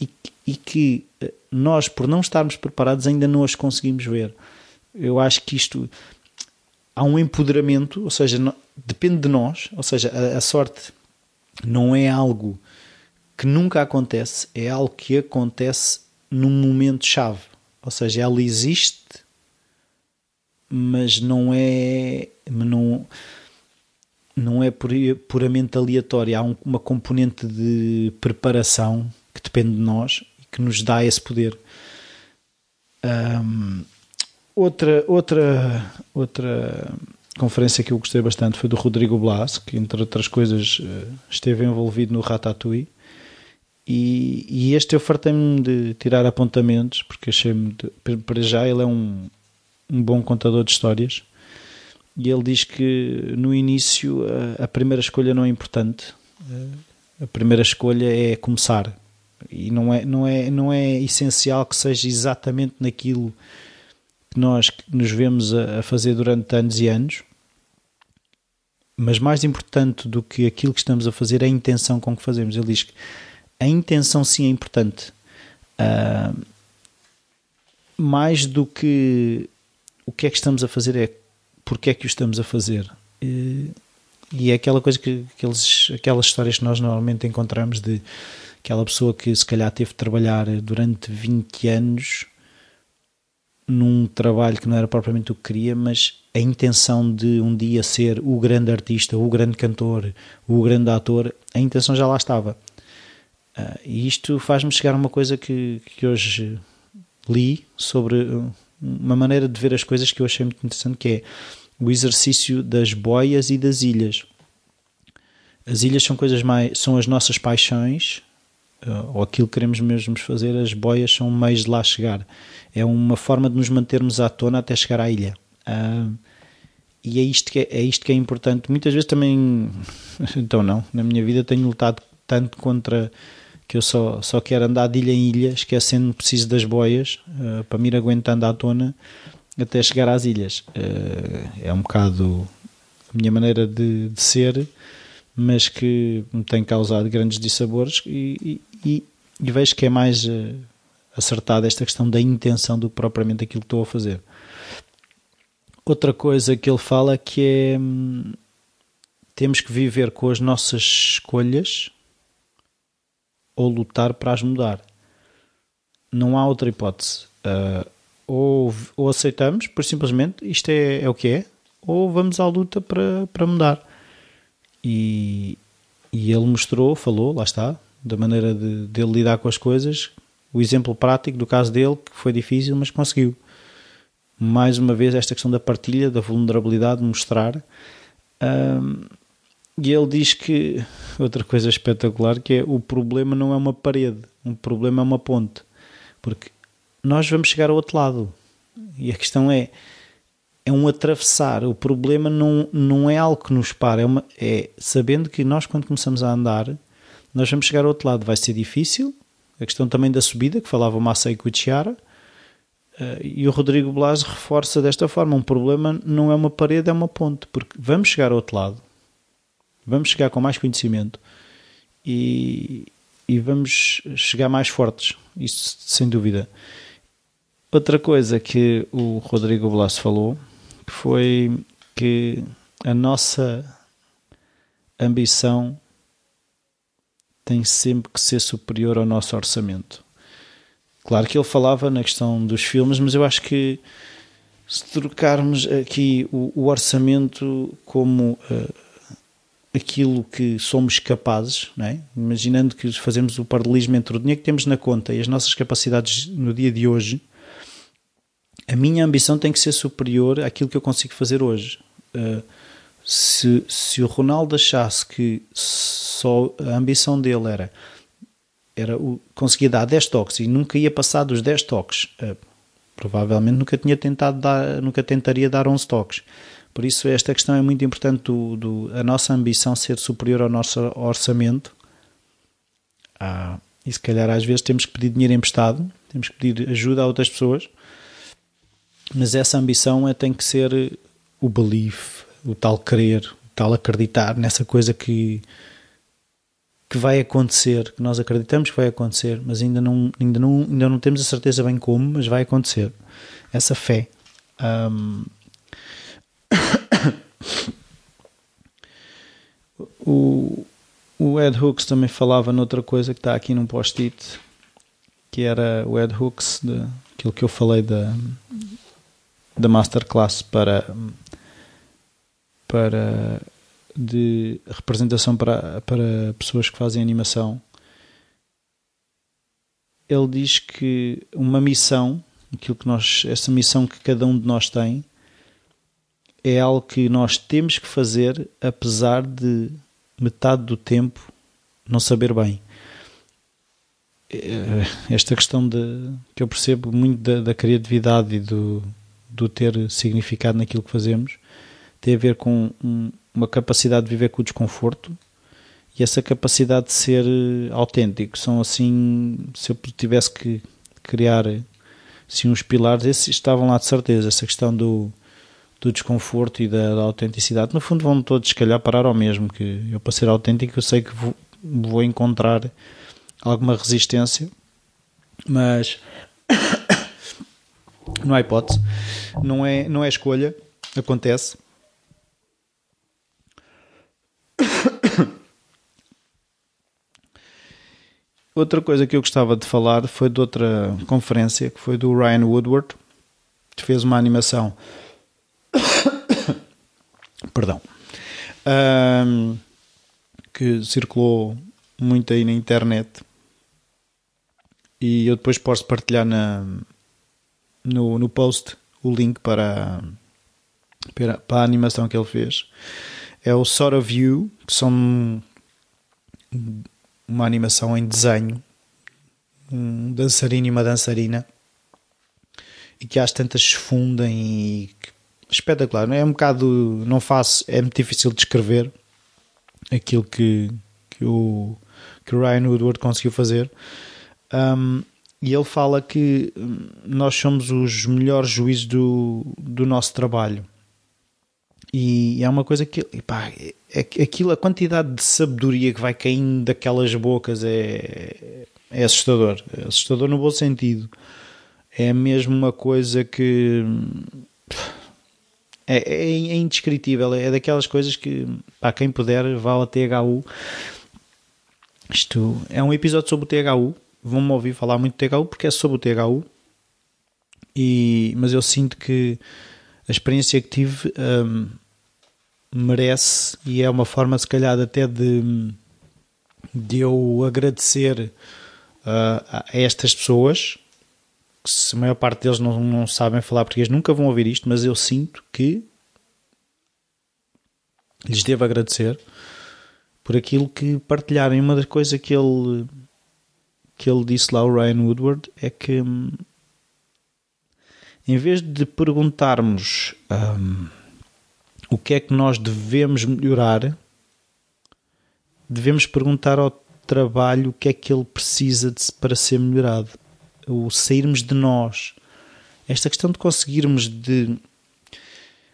e, e que ah, nós, por não estarmos preparados, ainda não as conseguimos ver. Eu acho que isto há um empoderamento, ou seja, não, depende de nós, ou seja, a, a sorte não é algo que nunca acontece, é algo que acontece num momento chave. Ou seja, ela existe, mas não é não, não é puramente aleatória. Há uma componente de preparação que depende de nós e que nos dá esse poder. Um, outra, outra, outra conferência que eu gostei bastante foi do Rodrigo Blas, que entre outras coisas eh, esteve envolvido no Ratatouille e, e este eu fartei-me de tirar apontamentos, porque achei-me, para já, ele é um, um bom contador de histórias. E ele diz que no início a, a primeira escolha não é importante, a primeira escolha é começar. E não é, não é, não é essencial que seja exatamente naquilo que nós nos vemos a, a fazer durante anos e anos, mas mais importante do que aquilo que estamos a fazer é a intenção com que fazemos. Ele diz que a intenção sim é importante. Uh, mais do que o que é que estamos a fazer é porque é que o estamos a fazer. E, e é aquela coisa que aqueles, aquelas histórias que nós normalmente encontramos de aquela pessoa que se calhar teve de trabalhar durante 20 anos num trabalho que não era propriamente o que queria, mas a intenção de um dia ser o grande artista, o grande cantor, o grande ator, a intenção já lá estava. Uh, e isto faz-me chegar a uma coisa que, que hoje li sobre uma maneira de ver as coisas que eu achei muito interessante, que é o exercício das boias e das ilhas. As ilhas são coisas mais são as nossas paixões uh, ou aquilo que queremos mesmo fazer. As boias são meios de lá chegar. É uma forma de nos mantermos à tona até chegar à ilha. Uh, e é isto que é, é isto que é importante. Muitas vezes também, então não, na minha vida tenho lutado tanto contra que eu só, só quero andar de ilha em ilha, esquecendo preciso das boias uh, para me ir aguentando à tona até chegar às ilhas. Uh, é um bocado a minha maneira de, de, ser, mas que me tem causado grandes dissabores e, e, e vejo que é mais uh, acertada esta questão da intenção do que propriamente aquilo que estou a fazer. Outra coisa que ele fala que é hum, temos que viver com as nossas escolhas ou lutar para as mudar. Não há outra hipótese. Uh, ou, ou aceitamos, por simplesmente isto é, é o que é, ou vamos à luta para, para mudar. E, e ele mostrou, falou, lá está, da maneira de, de ele lidar com as coisas, o exemplo prático do caso dele, que foi difícil, mas conseguiu. Mais uma vez, esta questão da partilha, da vulnerabilidade, de mostrar. Um, e ele diz que, outra coisa espetacular, que é o problema não é uma parede, um problema é uma ponte. Porque nós vamos chegar ao outro lado. E a questão é, é um atravessar. O problema não, não é algo que nos para, é, uma, é sabendo que nós, quando começamos a andar, nós vamos chegar ao outro lado. Vai ser difícil. A questão também da subida, que falava Massei Kuchiara. Uh, e o Rodrigo Blas reforça desta forma: um problema não é uma parede, é uma ponte, porque vamos chegar ao outro lado, vamos chegar com mais conhecimento e, e vamos chegar mais fortes, isso sem dúvida. Outra coisa que o Rodrigo Blas falou foi que a nossa ambição tem sempre que ser superior ao nosso orçamento. Claro que ele falava na questão dos filmes, mas eu acho que se trocarmos aqui o, o orçamento como uh, aquilo que somos capazes, é? imaginando que fazemos o paralelismo entre o dinheiro que temos na conta e as nossas capacidades no dia de hoje, a minha ambição tem que ser superior àquilo que eu consigo fazer hoje. Uh, se, se o Ronaldo achasse que só a ambição dele era, era o, conseguir dar 10 toques e nunca ia passar dos 10 toques, uh, provavelmente nunca tinha tentado dar, nunca tentaria dar 11 toques. Por isso esta questão é muito importante do, do a nossa ambição ser superior ao nosso orçamento. Ah, e se calhar às vezes temos que pedir dinheiro emprestado, temos que pedir ajuda a outras pessoas mas essa ambição é, tem que ser o belief, o tal querer, o tal acreditar nessa coisa que, que vai acontecer, que nós acreditamos que vai acontecer, mas ainda não, ainda não, ainda não temos a certeza bem como, mas vai acontecer. Essa fé. Um... o, o Ed Hooks também falava noutra coisa que está aqui num post-it, que era o Ed Hooks, de, aquilo que eu falei da, da masterclass para para de representação para, para pessoas que fazem animação. Ele diz que uma missão aquilo que nós essa missão que cada um de nós tem é algo que nós temos que fazer apesar de metade do tempo não saber bem eh, esta questão de que eu percebo muito da, da criatividade e do do ter significado naquilo que fazemos tem a ver com um, uma capacidade de viver com o desconforto e essa capacidade de ser eh, autêntico. São assim, se eu tivesse que criar assim, uns pilares, esses estavam lá de certeza. Essa questão do, do desconforto e da, da autenticidade. No fundo, vão todos, se calhar, parar ao mesmo. Que eu, para ser autêntico, eu sei que vou, vou encontrar alguma resistência, mas não há hipótese. Não é, não é escolha. Acontece. Outra coisa que eu gostava de falar foi de outra conferência que foi do Ryan Woodward, que fez uma animação. Perdão. Um, que circulou muito aí na internet e eu depois posso partilhar na, no, no post o link para, para, para a animação que ele fez. É o Sort of You, que são uma animação em desenho, um dançarino e uma dançarina, e que às tantas se fundem e espetacular. É um bocado, não faço, é muito difícil de descrever aquilo que, que, o, que o Ryan Woodward conseguiu fazer. Um, e ele fala que hum, nós somos os melhores juízes do, do nosso trabalho. E é uma coisa que epá, é, é, aquilo, a quantidade de sabedoria que vai caindo daquelas bocas é, é assustador. É assustador no bom sentido. É mesmo uma coisa que hum, é, é, é indescritível. É daquelas coisas que, para quem puder, vá ao THU. Isto é um episódio sobre o THU vão-me ouvir falar muito de THU porque é sobre o THU E, mas eu sinto que a experiência que tive um, merece e é uma forma, se calhar, até de, de eu agradecer uh, a estas pessoas. Se a maior parte deles não, não sabem falar português, nunca vão ouvir isto, mas eu sinto que lhes devo agradecer por aquilo que partilharem. Uma das coisas que ele que ele disse lá, o Ryan Woodward, é que hum, em vez de perguntarmos um, o que é que nós devemos melhorar, devemos perguntar ao trabalho o que é que ele precisa de, para ser melhorado. O sairmos de nós. Esta questão de conseguirmos de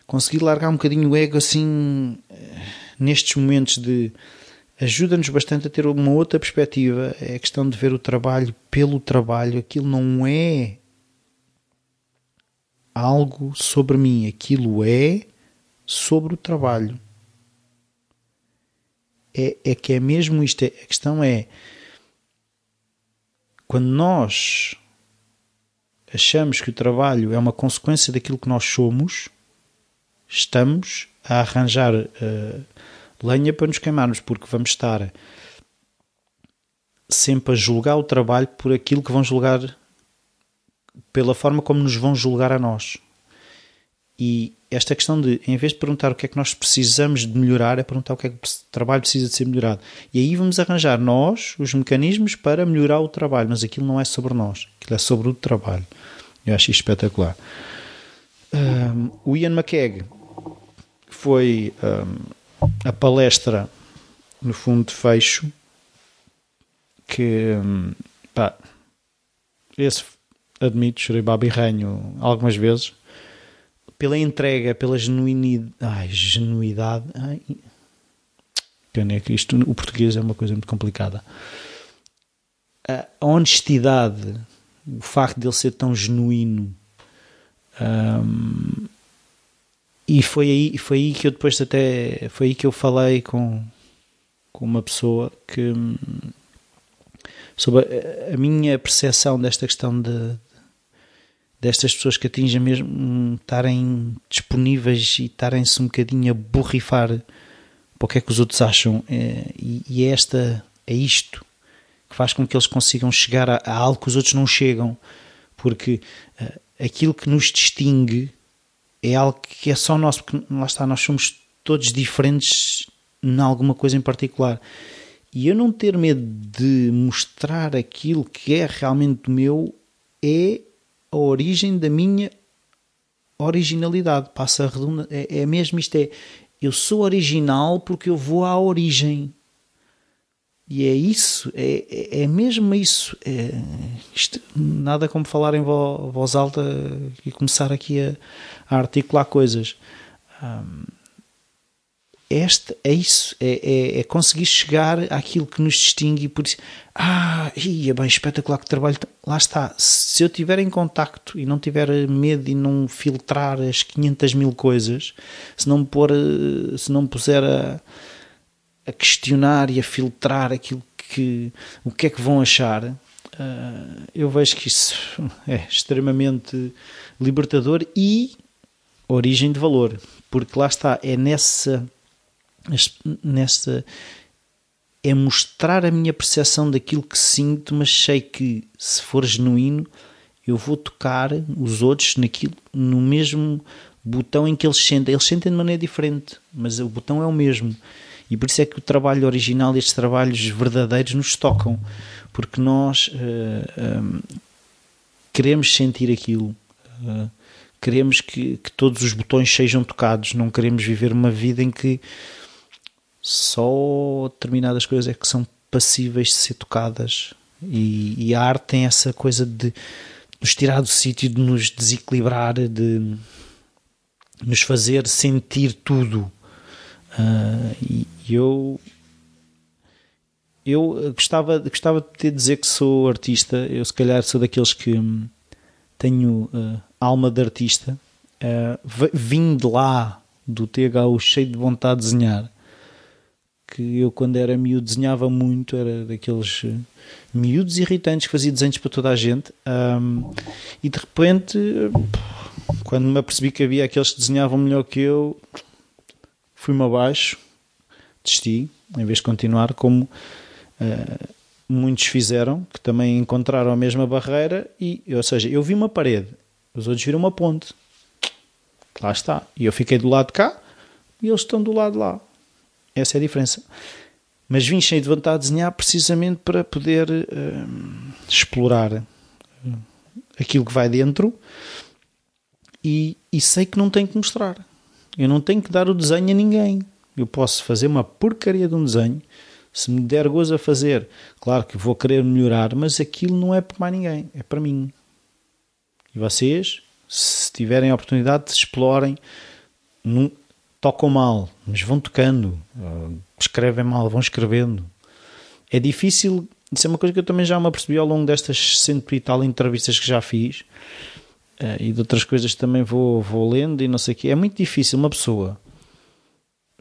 conseguir largar um bocadinho o ego assim eh, nestes momentos de ajuda-nos bastante a ter uma outra perspectiva. É a questão de ver o trabalho pelo trabalho. Aquilo não é algo sobre mim, aquilo é sobre o trabalho. É, é que é mesmo isto. É, a questão é quando nós achamos que o trabalho é uma consequência daquilo que nós somos, estamos a arranjar uh, lenha para nos queimarmos, porque vamos estar sempre a julgar o trabalho por aquilo que vão julgar, pela forma como nos vão julgar a nós. E esta questão de, em vez de perguntar o que é que nós precisamos de melhorar, é perguntar o que é que o trabalho precisa de ser melhorado. E aí vamos arranjar nós os mecanismos para melhorar o trabalho, mas aquilo não é sobre nós, aquilo é sobre o trabalho. Eu acho isto espetacular. Um, o Ian McKeg foi um, a palestra, no fundo, de fecho, que, pá, esse, admito, chorei babirranho algumas vezes, pela entrega, pela genuinidade, ai, genuidade, ai, que isto, o português é uma coisa muito complicada. A honestidade, o facto de ele ser tão genuíno, um, e foi aí, foi aí que eu depois até foi aí que eu falei com, com uma pessoa que sobre a, a minha percepção desta questão de, destas pessoas que atingem mesmo estarem disponíveis e estarem-se um bocadinho a borrifar para o que é que os outros acham é, e, e é esta é isto que faz com que eles consigam chegar a, a algo que os outros não chegam porque uh, aquilo que nos distingue é algo que é só nosso, porque lá está, nós somos todos diferentes em alguma coisa em particular. E eu não ter medo de mostrar aquilo que é realmente meu é a origem da minha originalidade. Passa a redunda, é, é mesmo isto: é eu sou original porque eu vou à origem. E é isso, é, é, é mesmo isso. É, isto, nada como falar em voz alta e começar aqui a, a articular coisas. Um, este é isso, é, é, é, conseguir chegar àquilo que nos distingue e por isso, ah, ia bem, espetacular que trabalho. Lá está, se eu tiver em contacto e não tiver medo e não filtrar as 500 mil coisas, se não me, pôr, se não puser a, a questionar e a filtrar aquilo que, o que é que vão achar, uh, eu vejo que isso é extremamente libertador e origem de valor, porque lá está, é nessa, nessa é mostrar a minha percepção daquilo que sinto, mas sei que se for genuíno, eu vou tocar os outros naquilo, no mesmo botão em que eles sentem. Eles sentem de maneira diferente, mas o botão é o mesmo. E por isso é que o trabalho original e estes trabalhos verdadeiros nos tocam, porque nós uh, eh, um, eh, queremos sentir aquilo. Uh, queremos que, que todos os botões sejam tocados, não queremos viver uma vida em que só determinadas coisas é que são passíveis de ser tocadas. E, e a arte tem essa coisa de nos tirar do sítio, de nos desequilibrar, de nos fazer sentir tudo. Uh, e eu eu gostava, gostava de dizer que sou artista, eu se calhar sou daqueles que tenho uh, alma de artista, uh, vim de lá do THU cheio de vontade de desenhar, que eu quando era miúdo desenhava muito, era daqueles eh, miúdos irritantes que fazia desenhos para toda a gente. Um, e de repente quando me apercebi que havia aqueles que desenhavam melhor que eu fui-me abaixo desisti, em vez de continuar como uh, muitos fizeram, que também encontraram a mesma barreira e, ou seja, eu vi uma parede, os outros viram uma ponte. Lá está, e eu fiquei do lado de cá e eles estão do lado lá essa é a diferença mas vim cheio de vontade de desenhar precisamente para poder uh, explorar eh, aquilo que vai dentro e, e, sei que não tenho que mostrar. Eu não tenho que dar o desenho a ninguém. Eu posso fazer uma porcaria de um desenho. Se me der gozo a fazer, claro que vou querer melhorar, mas aquilo não é para mais ninguém, é para mim. E vocês, se tiverem a oportunidade, explorem. Tocam mal, mas vão tocando escrevem mal, vão escrevendo. É difícil, isso é uma coisa que eu também já me apercebi ao longo destas cento e tal entrevistas que já fiz uh, e de outras coisas que também vou, vou lendo e não sei o quê. É muito difícil uma pessoa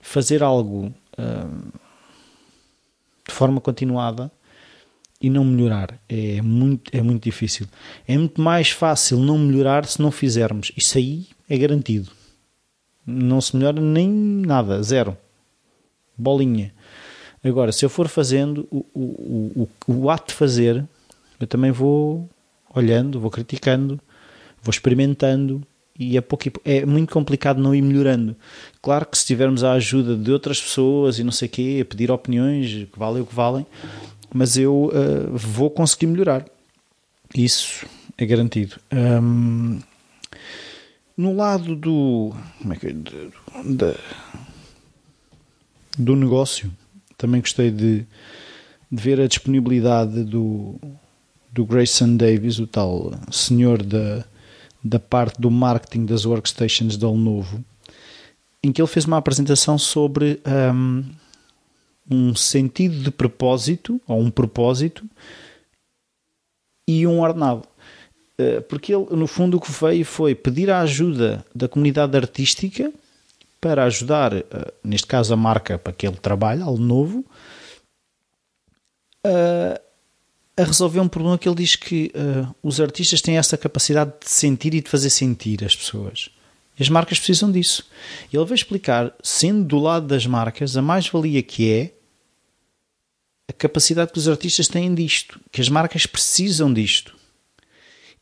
fazer algo uh, de forma continuada e não melhorar. É muito, é muito difícil. É muito mais fácil não melhorar se não fizermos. Isso aí é garantido. Não se melhora nem nada, zero bolinha. Agora, se eu for fazendo o, o, o, o ato de fazer, eu também vou olhando, vou criticando, vou experimentando e é, pouco, é muito complicado não ir melhorando. Claro que se tivermos a ajuda de outras pessoas e não sei o quê, a pedir opiniões, que valem o que valem, mas eu uh, vou conseguir melhorar. Isso é garantido. Um, no lado do. Como é que é? Da, do negócio. Também gostei de, de ver a disponibilidade do, do Grayson Davis, o tal senhor da, da parte do marketing das workstations da Lenovo, em que ele fez uma apresentação sobre um, um sentido de propósito, ou um propósito, e um ordenado. Eh, porque ele, no fundo, o que veio foi pedir a ajuda da comunidade artística para ajudar, eh, neste caso a marca para que ele trabalha, algo novo, a, a resolver um problema que ele diz que os artistas têm essa capacidade de sentir e de fazer sentir as pessoas. E as marcas precisam disso. Ele vai explicar, sendo do lado das marcas, a mais-valia que é a capacidade que os artistas têm disto, que as marcas precisam disto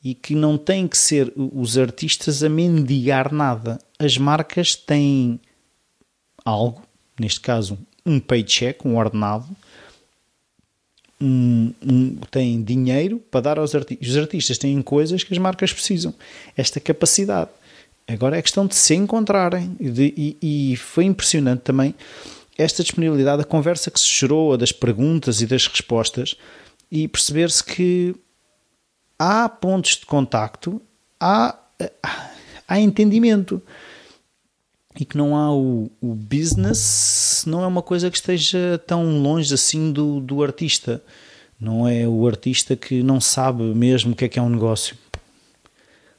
e que não têm que ser os artistas a mendigar nada. As marcas têm algo, neste caso um paycheck, um ordenado, um, um, têm dinheiro para dar aos artistas. Os artistas têm coisas que as marcas precisam. Esta capacidade. Agora é questão de se encontrarem. De, e, e, foi impressionante também esta disponibilidade, a conversa que se gerou, das perguntas e das respostas, e perceber-se que há pontos de contacto, há, há entendimento. E que não há o, o business, não é uma coisa que esteja tão longe assim do, do artista. Não é o artista que não sabe mesmo o que é que é um negócio.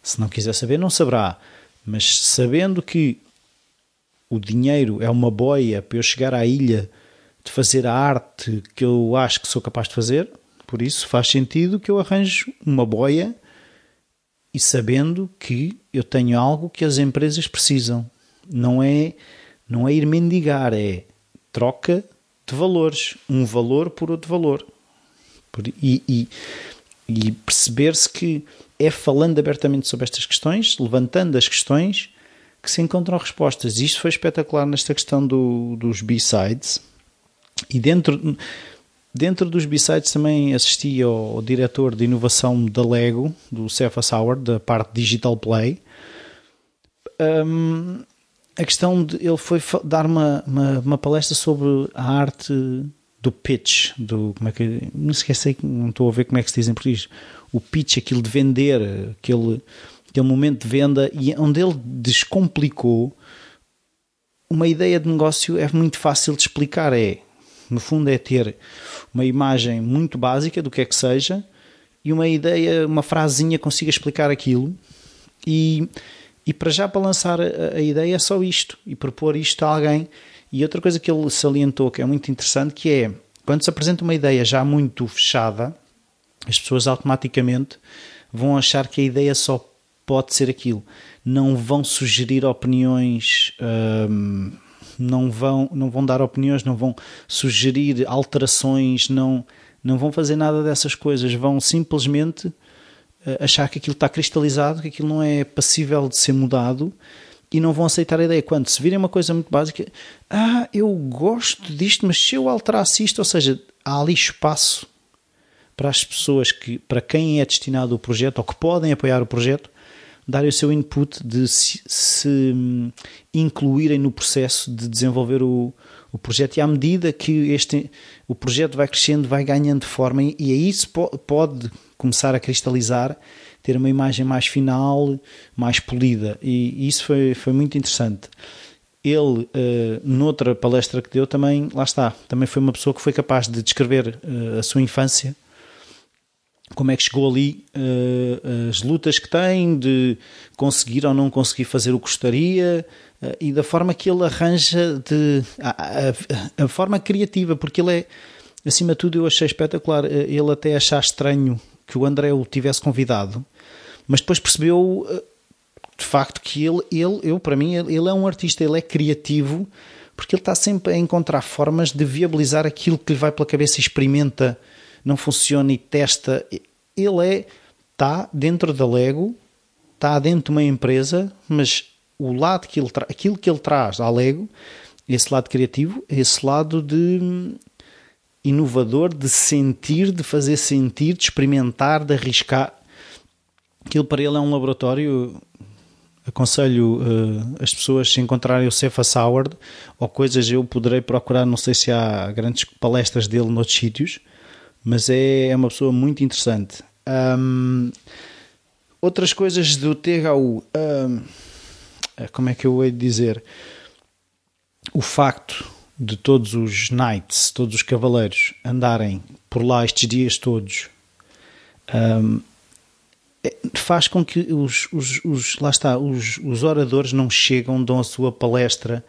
Se não quiser saber, não saberá. Mas sabendo que o dinheiro é uma boia para eu chegar à ilha de fazer a arte que eu acho que sou capaz de fazer, por isso faz sentido que eu arranje uma boia e sabendo que eu tenho algo que as empresas precisam. Não é, não é ir mendigar, é troca de valores. Um valor por outro valor. E, e, e perceber-se que é falando abertamente sobre estas questões, levantando as questões, que se encontram respostas. Isto foi espetacular nesta questão do, dos B-sides. E dentro Dentro dos B-Sides também assisti ao, ao, diretor de inovação da Lego, do Cefa Sauer, da parte Digital Play. Um, a questão de ele foi dar uma, uma, uma, palestra sobre a arte do pitch, do como é que não esqueci, não estou a ver como é que se diz em português. O pitch, aquilo de vender, aquele, aquele momento de venda, e onde ele descomplicou uma ideia de negócio é muito fácil de explicar. É no fundo, é ter uma imagem muito básica do que é que seja e uma ideia, uma frasinha consiga explicar aquilo. E, e para já para lançar a, a ideia é só isto e propor isto a alguém E outra coisa que ele salientou que é muito interessante que é quando se apresenta uma ideia já muito fechada, as pessoas automaticamente vão achar que a ideia só pode ser aquilo. Não vão sugerir opiniões, hum, não, vão, não vão dar opiniões, não vão sugerir alterações, não, não vão fazer nada dessas coisas. Vão simplesmente eh, achar que aquilo está cristalizado, que aquilo não é passível de ser mudado e não vão aceitar a ideia. Quando se virem uma coisa muito básica, ah, eu gosto disto, mas se eu alterasse isto, ou seja, há ali espaço para as pessoas que, para quem é destinado o projeto ou que podem apoiar o projeto, darem o seu input de se, se hum, incluírem no processo de desenvolver o, o projeto e à medida que este, o projeto vai crescendo, vai ganhando forma e, aí se pode, pode começar a cristalizar, ter uma imagem mais final, mais polida e isso foi, foi muito interessante. Ele, uh, noutra palestra que deu, também, lá está, também foi uma pessoa que foi capaz de descrever uh, a sua infância como é que chegou ali, uh, as lutas que tem, de conseguir ou não conseguir fazer o que gostaria uh, e da forma que ele arranja, de, a, a, a, forma criativa, porque ele é, acima de tudo, eu achei espetacular. Uh, ele até achar estranho que o André o tivesse convidado, mas depois percebeu de facto que ele, ele eu para mim, ele é um artista, ele é criativo, porque ele está sempre a encontrar formas de viabilizar aquilo que lhe vai pela cabeça e experimenta não funciona e testa. Ele é, está dentro da Lego, está dentro de uma empresa, mas o lado que ele aquilo que ele traz à Lego, esse lado criativo, esse lado de inovador, de sentir, de fazer sentir, de experimentar, de arriscar. Aquilo para ele é um laboratório. Aconselho uh, as pessoas se encontrarem o Cephas Howard ou coisas eu poderei procurar, não sei se há grandes palestras dele noutros sítios, mas é, é uma pessoa muito interessante. Um, outras coisas do THU, um, como é que eu hei de dizer? O facto de todos os knights, todos os cavaleiros andarem por lá estes dias todos um, é, faz com que os, os, os, lá está, os, os oradores não chegam, dão a sua palestra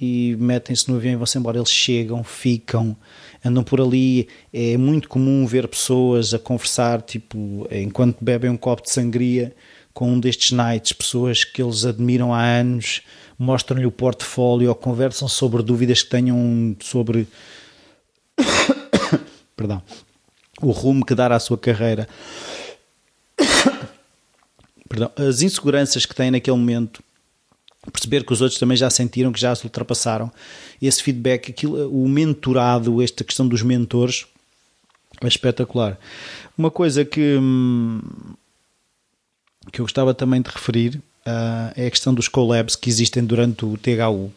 e metem-se no avião e vão-se embora. Eles chegam, ficam, andam por ali. É muito comum ver pessoas a conversar, tipo, enquanto bebem um copo de sangria com um destes nights, pessoas que eles admiram há anos, mostram-lhe o portfólio ou conversam sobre dúvidas que tenham sobre perdão, o rumo que dar à sua carreira. Perdão, as inseguranças que têm naquele momento perceber que os outros também já sentiram que já se ultrapassaram. Esse feedback, aquilo, o mentorado, esta questão dos mentores, é espetacular. Uma coisa que, hum, que eu gostava também de referir uh, é a questão dos collabs que existem durante o THU.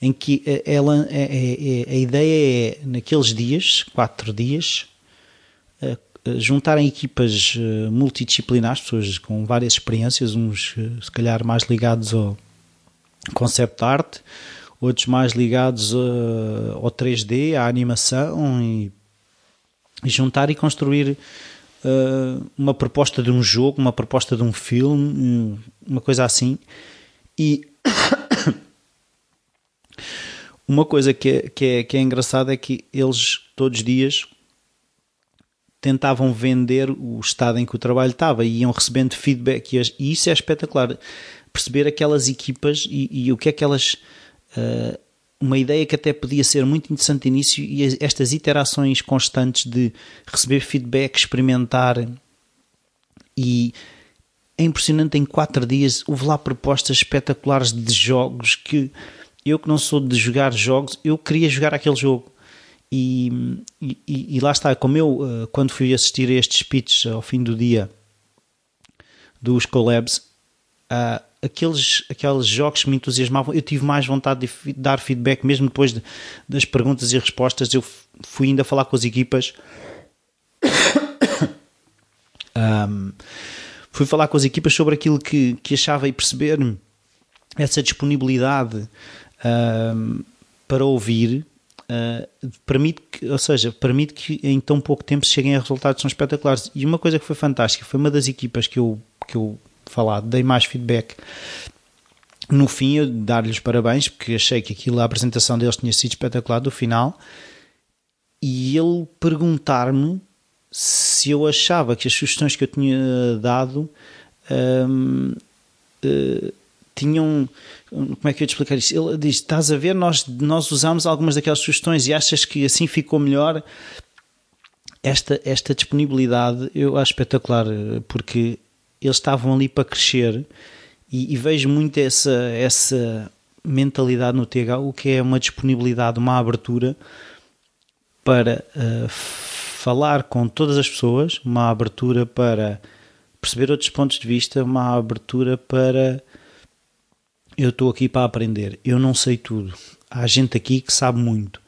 Em que ela, a ideia é, naqueles dias, quatro dias, juntarem equipas eh, multidisciplinares, pessoas com várias experiências, uns eh, se calhar mais ligados ao concept art, outros mais ligados eh, ao 3D, à animação e juntar e construir uma proposta de um jogo, uma proposta de um filme, uma coisa assim. E uma coisa que é, que é, que é engraçada é que eles todos os dias tentavam vender o estado em que o trabalho estava e iam recebendo feedback e, isso é espetacular perceber aquelas equipas e, e o que é que elas uh, uma ideia que até podia ser muito interessante de início e estas interações constantes de receber feedback, experimentar e é impressionante em quatro dias houve lá propostas espetaculares de jogos que eu que não sou de jogar jogos eu queria jogar aquele jogo e, e, e, lá está, como eu, eh, quando fui assistir a estes speeches ao fim do dia dos collabs, uh, aqueles, aqueles jogos que me entusiasmavam, eu tive mais vontade de dar feedback, mesmo depois de, das perguntas e respostas. Eu fui ainda falar com as equipas. um, fui falar com as equipas sobre aquilo que, que achava e perceber essa disponibilidade um, para ouvir Uh, permite que, ou seja, permite que em tão pouco tempo se cheguem a resultados que são espetaculares. E uma coisa que foi fantástica foi uma das equipas que eu, que eu falar, dei mais feedback. no fim eu dar-lhes parabéns porque achei que aquilo, a apresentação deles tinha sido espetacular do final e ele perguntar-me se eu achava que as sugestões que eu tinha dado hum, uh, tinham como é que eu te explicar isso? Ele diz: Estás a ver, nós, nós usamos algumas daquelas sugestões e achas que assim ficou melhor. Esta, esta disponibilidade eu acho espetacular porque eles estavam ali para crescer e, e vejo muito essa, essa mentalidade no THU que é uma disponibilidade, uma abertura para uh, falar com todas as pessoas, uma abertura para perceber outros pontos de vista, uma abertura para eu estou aqui para aprender, eu não sei tudo. Há gente aqui que sabe muito,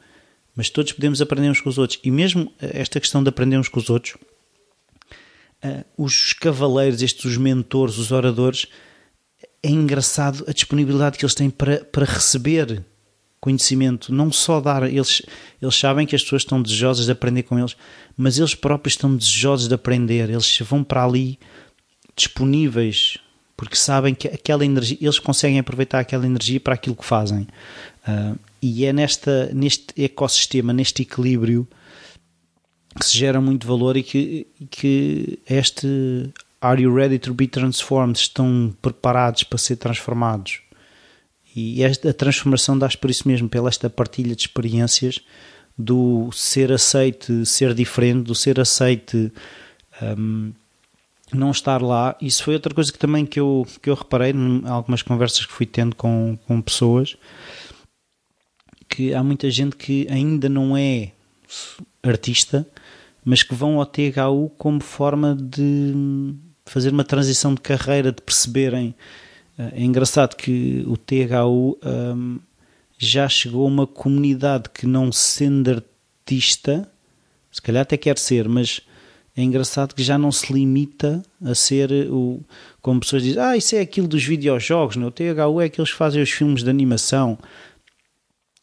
mas todos podemos aprender uns com os outros. E mesmo esta questão de aprender uns com os outros, uh, os cavaleiros, estes os mentores, os oradores, é engraçado a disponibilidade que eles têm para, para receber conhecimento, não só dar, eles, eles sabem que as pessoas estão desejosas de aprender com eles, mas eles próprios estão desejosos de aprender, eles vão para ali disponíveis porque sabem que aquela energia, eles conseguem aproveitar aquela energia para aquilo que fazem. Uh, e é nesta, neste ecossistema, neste equilíbrio, que se gera muito valor e que, que este Are you ready to be transformed? Estão preparados para ser transformados. E esta, a transformação dá-se por isso mesmo, pela esta partilha de experiências do ser aceite, ser diferente, do ser aceite um, não estar lá. Isso foi outra coisa que também que eu, que eu reparei em algumas conversas que fui tendo com, com pessoas que há muita gente que ainda não é artista, mas que vão ao THU como forma de fazer uma transição de carreira, de perceberem. É engraçado que o THU um, já chegou a uma comunidade que, não sendo artista, se calhar até quer ser, mas é engraçado que já não se limita a ser o. Como pessoas dizem, ah, isso é aquilo dos videojogos, não? o THU é aqueles que fazem os filmes de animação.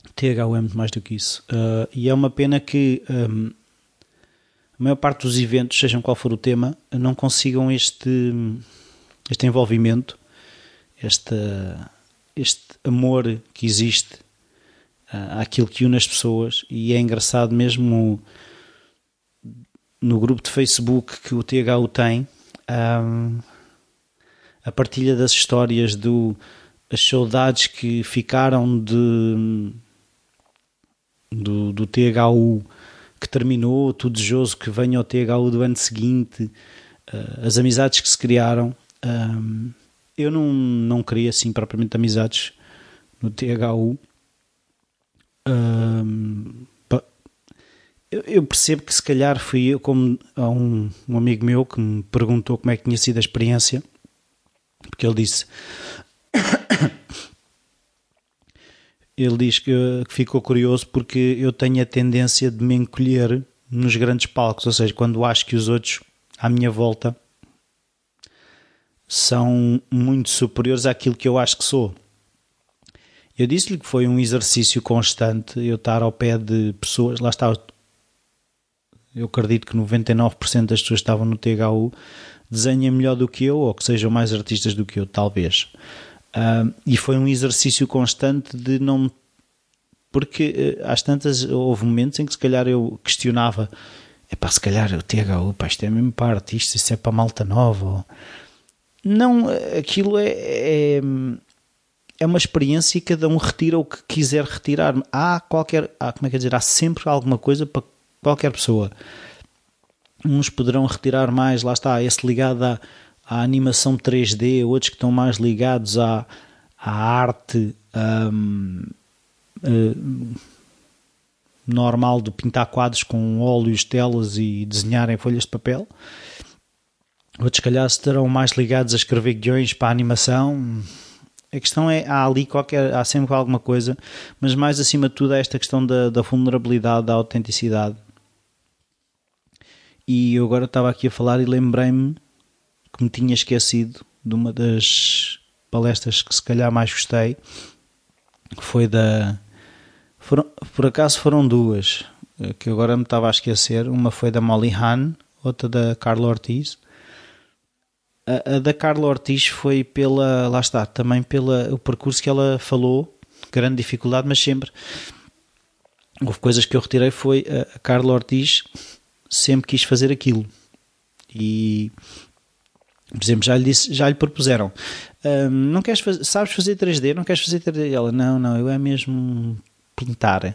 O THU é muito mais do que isso. Uh, e é uma pena que um, a maior parte dos eventos, sejam qual for o tema, não consigam este, este envolvimento, este, este amor que existe uh, àquilo que une as pessoas. E é engraçado mesmo no grupo de Facebook que o THU tem, um, a partilha das histórias do as saudades que ficaram de do, do THU que terminou, tudo desejoso que venha ao THU do ano seguinte, uh, as amizades que se criaram. Um, eu não, não queria assim propriamente amizades no THU. Um, eu percebo que se calhar fui eu, como a um, um, amigo meu que me perguntou como é que tinha sido a experiência, porque ele disse. ele diz que, que ficou curioso porque eu tenho a tendência de me encolher nos grandes palcos, ou seja, quando acho que os outros à minha volta são muito superiores àquilo que eu acho que sou. Eu disse-lhe que foi um exercício constante eu estar ao pé de pessoas, lá está, eu acredito que 99% das pessoas que estavam no THU desenhem melhor do que eu ou que sejam mais artistas do que eu, talvez. Uh, e foi um exercício constante de não. Porque uh, às tantas houve momentos em que se calhar eu questionava: é pá, se calhar o THU, pá, isto é mesmo para artistas, isso é para malta nova. Ou... Não, aquilo é, é, é, uma experiência e cada um retira o que quiser retirar. Há qualquer. Há, como é que é dizer? Há sempre alguma coisa para qualquer pessoa. Uns poderão retirar mais, lá está, esse ligado à, à animação 3D, outros que estão mais ligados à, à arte um, uh, normal de pintar quadros com óleos, telas e desenhar em folhas de papel. Outros, calhar, estarão mais ligados a escrever guiões para a animação. A questão é, há ali qualquer, há sempre alguma coisa, mas mais acima de tudo é esta questão da, da vulnerabilidade, da autenticidade. E eu agora estava aqui a falar e lembrei-me que me tinha esquecido de uma das palestras que se calhar mais gostei, foi da. Foram, por acaso foram duas, eh, que agora me estava a esquecer. Uma foi da Molly Hahn, outra da Carla Ortiz. A, a da Carla Ortiz foi pela, lá está, também pelo percurso que ela falou, grande dificuldade, mas sempre houve coisas que eu retirei foi a Carla Ortiz sempre quis fazer aquilo e por exemplo, já lhe, disse, já lhe propuseram um, não queres sabes fazer 3D? Não queres fazer 3D? Ela, não, não, eu é mesmo pintar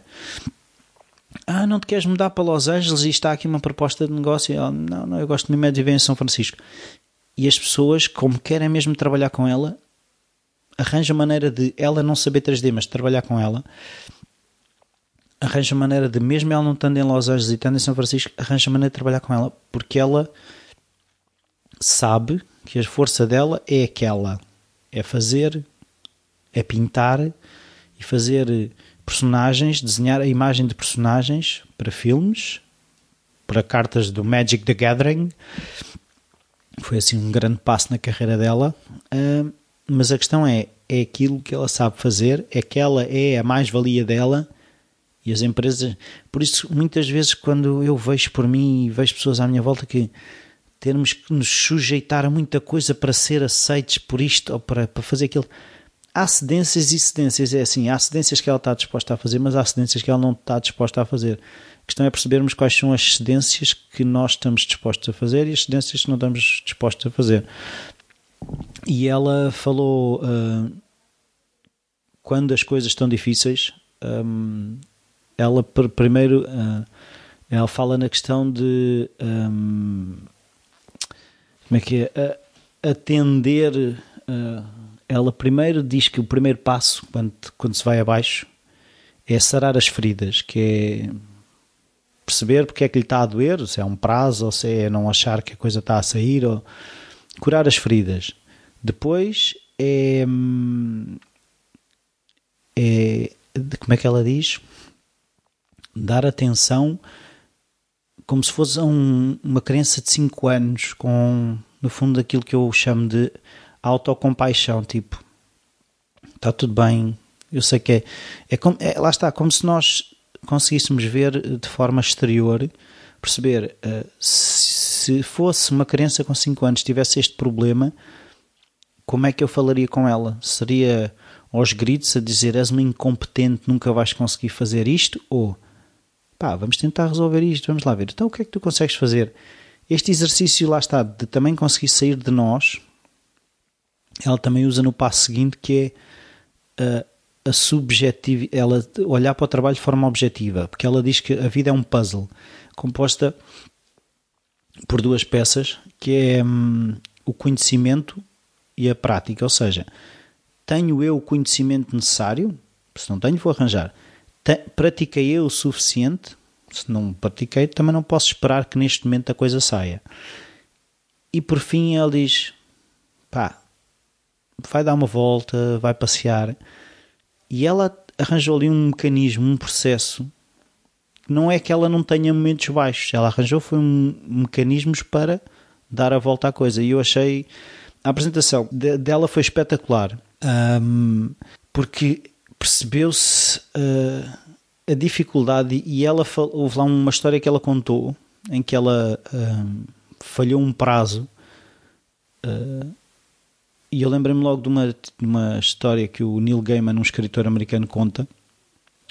ah, não te queres mudar para Los Angeles e está aqui uma proposta de negócio? Ela, não, não, eu gosto mesmo de viver em São Francisco. E as pessoas, como querem mesmo trabalhar com ela, arranjam maneira de ela não saber 3D, mas trabalhar com ela, arranja maneira de, mesmo ela não estando em Los Angeles e estando em São Francisco, arranja maneira de trabalhar com ela, porque ela sabe que a força dela é aquela, é fazer, é pintar e fazer personagens, desenhar a imagem de personagens para filmes, para cartas do Magic the Gathering. Foi assim um grande passo na carreira dela. Uh, mas a questão é: é aquilo que ela sabe fazer, é que ela é a mais-valia dela. E as empresas, por isso, muitas vezes, quando eu vejo por mim e vejo pessoas à minha volta que termos que nos sujeitar a muita coisa para ser aceitos por isto ou para, para fazer aquilo, há cedências e cedências. É assim, há cedências que ela está disposta a fazer, mas há cedências que ela não está disposta a fazer. A questão é percebermos quais são as cedências que nós estamos dispostos a fazer e as cedências que não estamos dispostos a fazer. E ela falou uh, quando as coisas estão difíceis, um, ela primeiro uh, ela fala na questão de um, como é que é atender uh, ela primeiro diz que o primeiro passo, quando, quando se vai abaixo, é sarar as feridas, que é perceber porque é que lhe está a doer, se é um prazo ou se é não achar que a coisa está a sair, ou curar as feridas. Depois é. é como é que ela diz? Dar atenção como se fosse um, uma criança de 5 anos, com no fundo aquilo que eu chamo de autocompaixão, tipo, está tudo bem, eu sei que é, é, como, é, lá está, como se nós conseguíssemos ver de forma exterior, perceber, uh, se fosse uma criança com 5 anos tivesse este problema, como é que eu falaria com ela? Seria aos gritos a dizer és uma incompetente, nunca vais conseguir fazer isto? Ou pá, vamos tentar resolver isto, vamos lá ver. Então o que é que tu consegues fazer? Este exercício lá está, de também conseguir sair de nós, ela também usa no passo seguinte que é a, a subjetiva, ela olhar para o trabalho de forma objetiva, porque ela diz que a vida é um puzzle composta por duas peças, que é hum, o conhecimento e a prática, ou seja, tenho eu o conhecimento necessário, se não tenho vou arranjar, pratiquei eu o suficiente, se não pratiquei também não posso esperar que neste momento a coisa saia. E por fim ela diz, pá, vai dar uma volta, vai passear. E ela arranjou ali um mecanismo, um processo. Não é que ela não tenha momentos baixos, ela arranjou foi um mecanismos para dar a volta à coisa. E eu achei a apresentação dela foi espetacular um, porque percebeu-se uh, a dificuldade e ela houve lá uma história que ela contou em que ela um, falhou um prazo. Uh, e eu lembrei-me logo de uma, de uma história que o Neil Gaiman, um escritor americano, conta,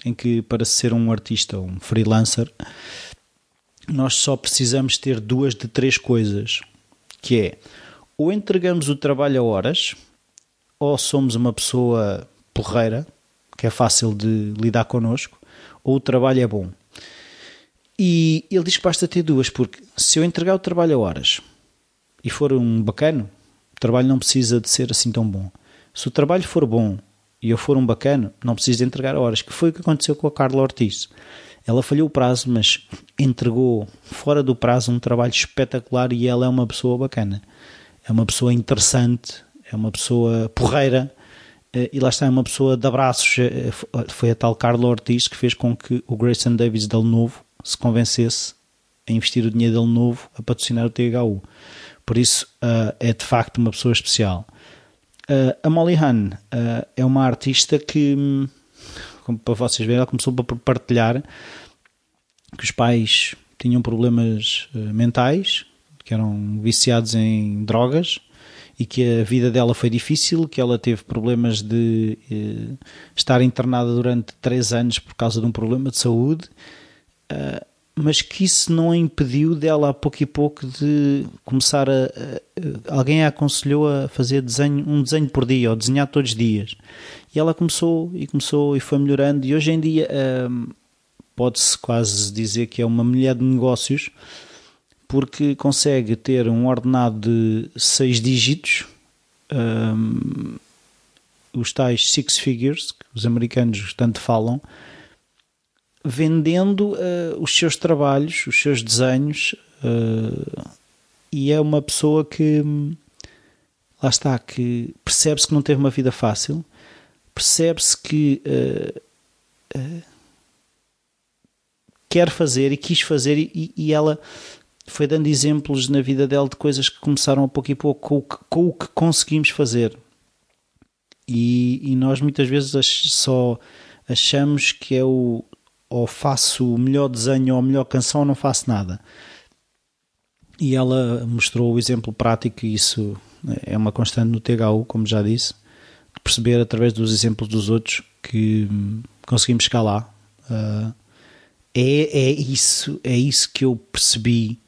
em que para ser um artista, um freelancer, nós só precisamos ter duas de três coisas, que é ou entregamos o trabalho a horas, ou somos uma pessoa porreira, que é fácil de lidar connosco, ou o trabalho é bom. E ele diz que basta ter duas, porque se eu entregar o trabalho a horas e for um bacano, trabalho não precisa de ser assim tão bom. Se o trabalho for bom e eu for um bacana, não preciso de entregar horas, que foi o que aconteceu com a Carla Ortiz. Ela falhou o prazo, mas entregou fora do prazo um trabalho espetacular e ela é uma pessoa bacana. É uma pessoa interessante, é uma pessoa porreira e lá está, uma pessoa de abraços. Eh, foi a tal Carla Ortiz que fez com que o Grayson Davis dele novo se convencesse a investir o dinheiro dele novo a patrocinar o THU. Por isso é de facto uma pessoa especial. A Molly Han é uma artista que, hum, como para vocês verem, ela começou por partilhar que os pais tinham problemas mentais, que eram viciados em drogas e que a vida dela foi difícil, que ela teve problemas de uh, estar internada durante três anos por causa de um problema de saúde, uh, mas que isso não a impediu dela a pouco e pouco de começar a, a, alguém a aconselhou a fazer desenho, um desenho por dia ou desenhar todos os dias. E ela começou e começou e foi melhorando e hoje em dia pode-se quase dizer que é uma mulher de negócios porque consegue ter um ordenado de seis dígitos, um, os tais six figures, que os americanos tanto falam, vendendo uh, os seus trabalhos, os seus desenhos, uh, e é uma pessoa que lá está, que percebe-se que não teve uma vida fácil, percebe-se que uh, quer fazer e quis fazer, e, e ela foi dando exemplos na vida dela de coisas que começaram a pouco e pouco com o que, com o que conseguimos fazer. E, e, nós muitas vezes só achamos que é o ou faço o melhor desenho ou a melhor canção ou não faço nada. E ela mostrou o exemplo prático e isso é uma constante no THU, como já disse, de perceber através dos exemplos dos outros que conseguimos chegar lá. Uh, é, é isso, é isso que eu percebi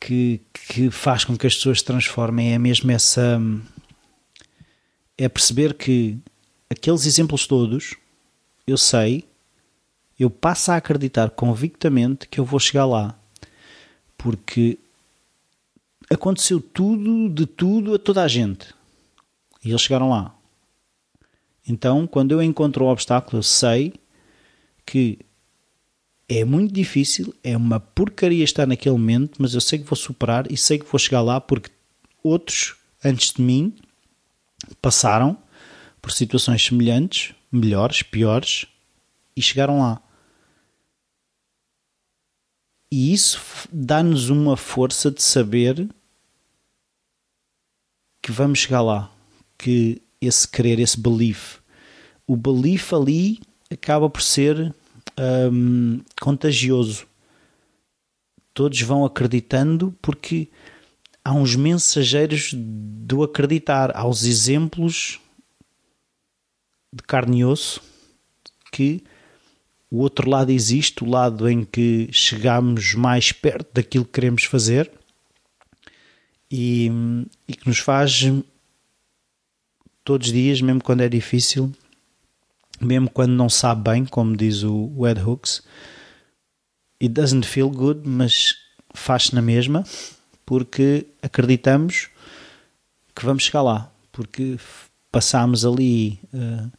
que, que faz com que as pessoas se transformem é mesmo essa. É perceber que aqueles exemplos todos, eu sei, eu passo a acreditar convictamente que eu vou chegar lá. Porque aconteceu tudo, de tudo, a toda a gente. E eles chegaram lá. Então, quando eu encontro o obstáculo, eu sei que é muito difícil, é uma porcaria estar naquele momento, mas eu sei que vou superar e sei que vou chegar lá porque outros antes de mim passaram por situações semelhantes, melhores, piores e chegaram lá. E isso dá-nos uma força de saber que vamos chegar lá, que esse querer, esse belief, o belief ali acaba por ser contagioso. Todos vão acreditando porque há uns mensageiros do acreditar, há os exemplos de carne e osso que o outro lado existe, o lado em que chegamos mais perto daquilo que queremos fazer e, e que nos faz todos os dias, mesmo quando é difícil, mesmo quando não sabe bem, como diz o Ed Hooks, it doesn't feel good, mas faz-se na mesma, porque acreditamos que vamos chegar lá, porque passámos ali uh,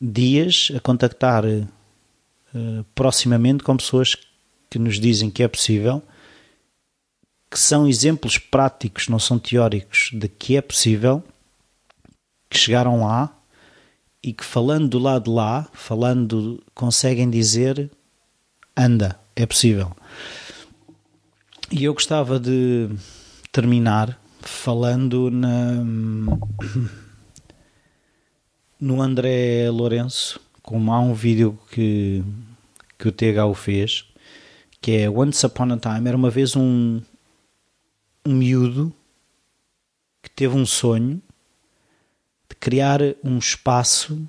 dias a contactar uh, proximamente com pessoas que nos dizem que é possível, que são exemplos práticos, não são teóricos, de que é possível, que chegaram lá e que falando do lado de lá, falando, conseguem dizer anda, é possível. E eu gostava de terminar falando na, no André Lourenço, como há um vídeo que, que o THU fez, que é Once Upon a Time, era uma vez um, um miúdo que teve um sonho criar um espaço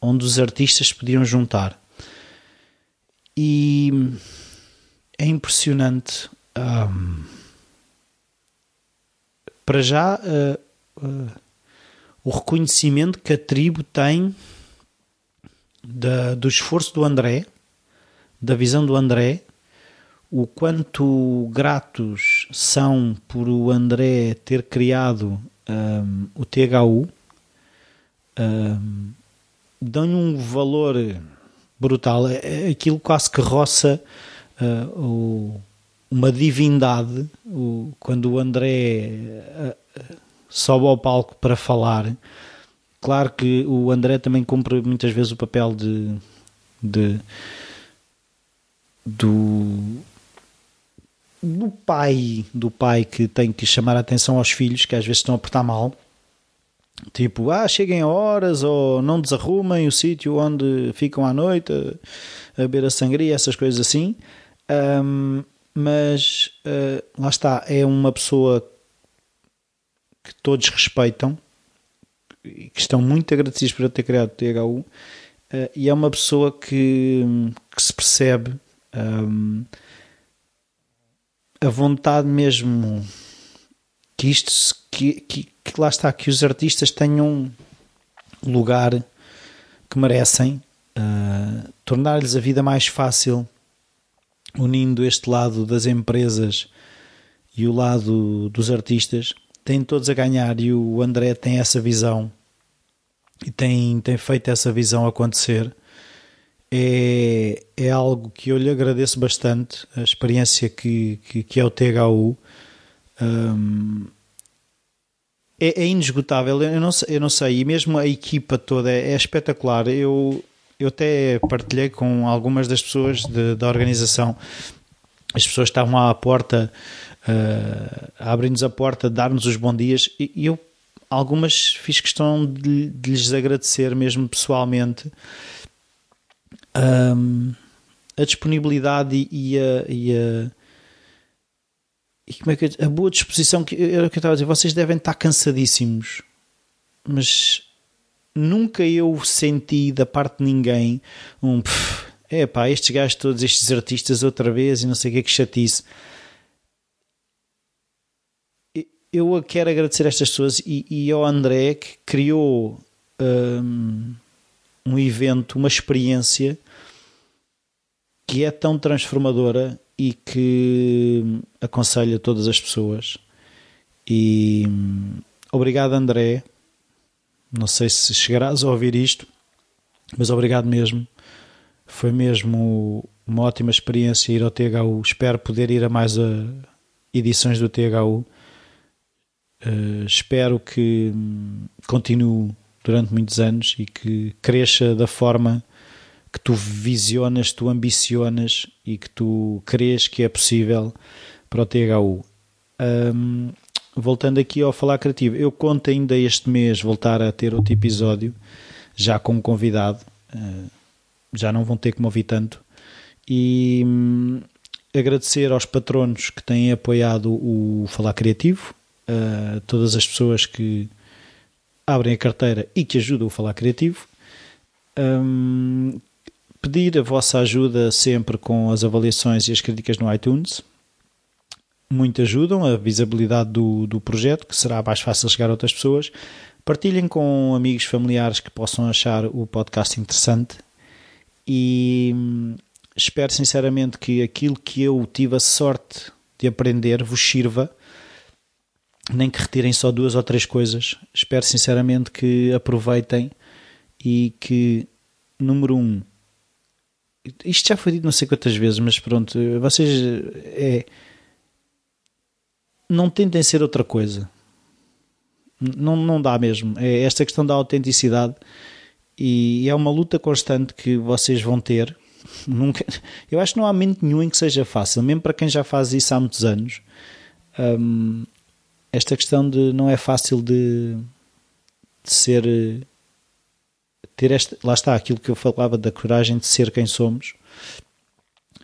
onde os artistas podiam juntar. E é impressionante. Um, para já, uh, uh, o reconhecimento que a tribo tem da, do esforço do André, da visão do André, o quanto gratos são por o André ter criado um, o THU dão-lhe um valor brutal. É, é aquilo quase que roça uh, o, uma divindade. O, quando o André uh, sobe ao palco para falar, claro que o André também cumpre muitas vezes o papel de, de do do pai do pai que tem que chamar a atenção aos filhos que às vezes estão a portar mal Tipo, ah, cheguem horas ou não desarrumem o sítio onde ficam à noite a, a beber a sangria, essas coisas assim. Um, mas uh, lá está, é uma pessoa que todos respeitam e que estão muito agradecidos por eu ter criado o THU. Uh, e é uma pessoa que, que se percebe um, a vontade mesmo que isto que, que, que, lá está, que os artistas tenham lugar que merecem, uh, tornar-lhes a vida mais fácil, unindo este lado das empresas e o lado dos artistas, têm todos a ganhar e o André tem essa visão e tem, tem feito essa visão acontecer. É, é algo que eu lhe agradeço bastante, a experiência que, que, que é o THU. Um, é, é, inesgotável, eu não, eu não sei, e mesmo a equipa toda é, é espetacular. Eu, eu até partilhei com algumas das pessoas de, da organização, as pessoas estavam à porta uh, abrir-nos a porta, dar-nos os bons dias e, e, eu algumas fiz questão de, de lhes agradecer mesmo pessoalmente um, a disponibilidade e, e, a, e a e como é que a boa disposição que era o que eu estava a dizer, vocês devem estar cansadíssimos, mas nunca eu senti da parte de ninguém um é pá, estes gajos todos, estes artistas outra vez e não sei o que, que chatice. Eu quero agradecer a estas pessoas e, e ao André que criou um, um evento, uma experiência que é tão transformadora e que aconselho a todas as pessoas. E hum, obrigado, André. Não sei se chegarás a ouvir isto, mas obrigado mesmo. Foi mesmo uma ótima experiência ir ao THU. Espero poder ir a mais a edições do THU Uh, espero que continue durante muitos anos e que cresça da forma que tu visionas, tu ambicionas e que tu crês que é possível para o THU. Um, voltando aqui ao Falar Criativo, eu conto ainda este mês voltar a ter outro episódio, já com um convidado, uh, já não vão ter que me ouvir tanto, e um, agradecer aos patronos que têm apoiado o Falar Criativo, a todas as pessoas que abrem a carteira e que ajudam o Falar Criativo. Um, pedir a vossa ajuda sempre com as avaliações e as críticas no iTunes. Muito ajudam a visibilidade do, do projeto, que será mais fácil chegar a outras pessoas. Partilhem com amigos familiares que possam achar o podcast interessante e hum, espero sinceramente que aquilo que eu tive a sorte de aprender vos sirva nem que retirem só duas ou três coisas. Espero sinceramente que aproveitem e que, número um, isto já foi dito não sei quantas vezes, mas pronto, vocês é, não tentem ser outra coisa. Não, não dá mesmo. É esta questão da autenticidade e é uma luta constante que vocês vão ter. Nunca, eu acho que não há momento nenhum em que seja fácil, mesmo para quem já faz isso há muitos anos. Um, esta questão de não é fácil de, de ser ter esta, lá está aquilo que eu falava da coragem de ser quem somos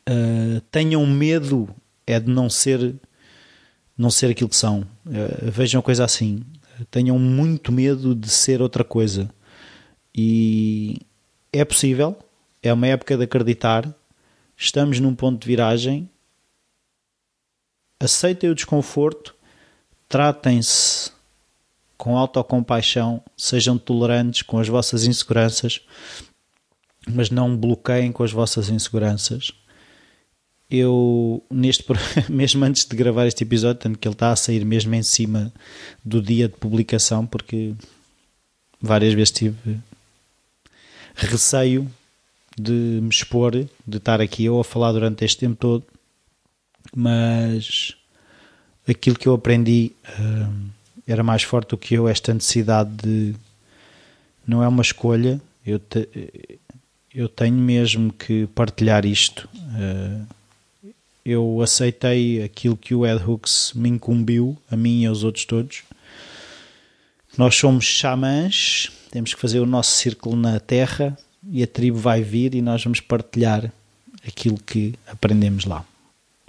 uh, tenham medo é de não ser não ser aquilo que são. Uh, vejam coisa assim. Tenham muito medo de ser outra coisa. E é possível é uma época de acreditar estamos num ponto de viragem. Aceitem o desconforto tratem-se com autocompaixão, sejam tolerantes com as vossas inseguranças, mas não bloqueiem com as vossas inseguranças. Eu, neste mesmo antes de gravar este episódio, tanto que ele está a sair mesmo em cima do dia de publicação, porque várias vezes tive receio de me expor, de estar aqui eu a falar durante este tempo todo, mas aquilo que eu aprendi uh, era mais forte do que eu, esta necessidade de não é uma escolha, eu, te, eu tenho mesmo que partilhar isto. Uh, eu aceitei aquilo que o Ed Hooks me incumbiu, a mim e aos outros todos. Nós somos xamãs, temos que fazer o nosso círculo na terra e a tribo vai vir e nós vamos partilhar aquilo que aprendemos lá.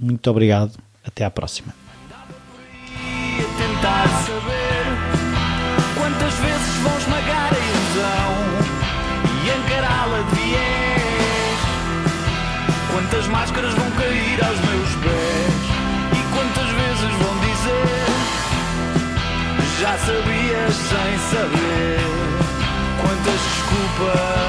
Muito obrigado, até à próxima Quantas máscaras vão cair aos meus pés? E quantas vezes vão dizer Já sabias sem saber Quantas desculpas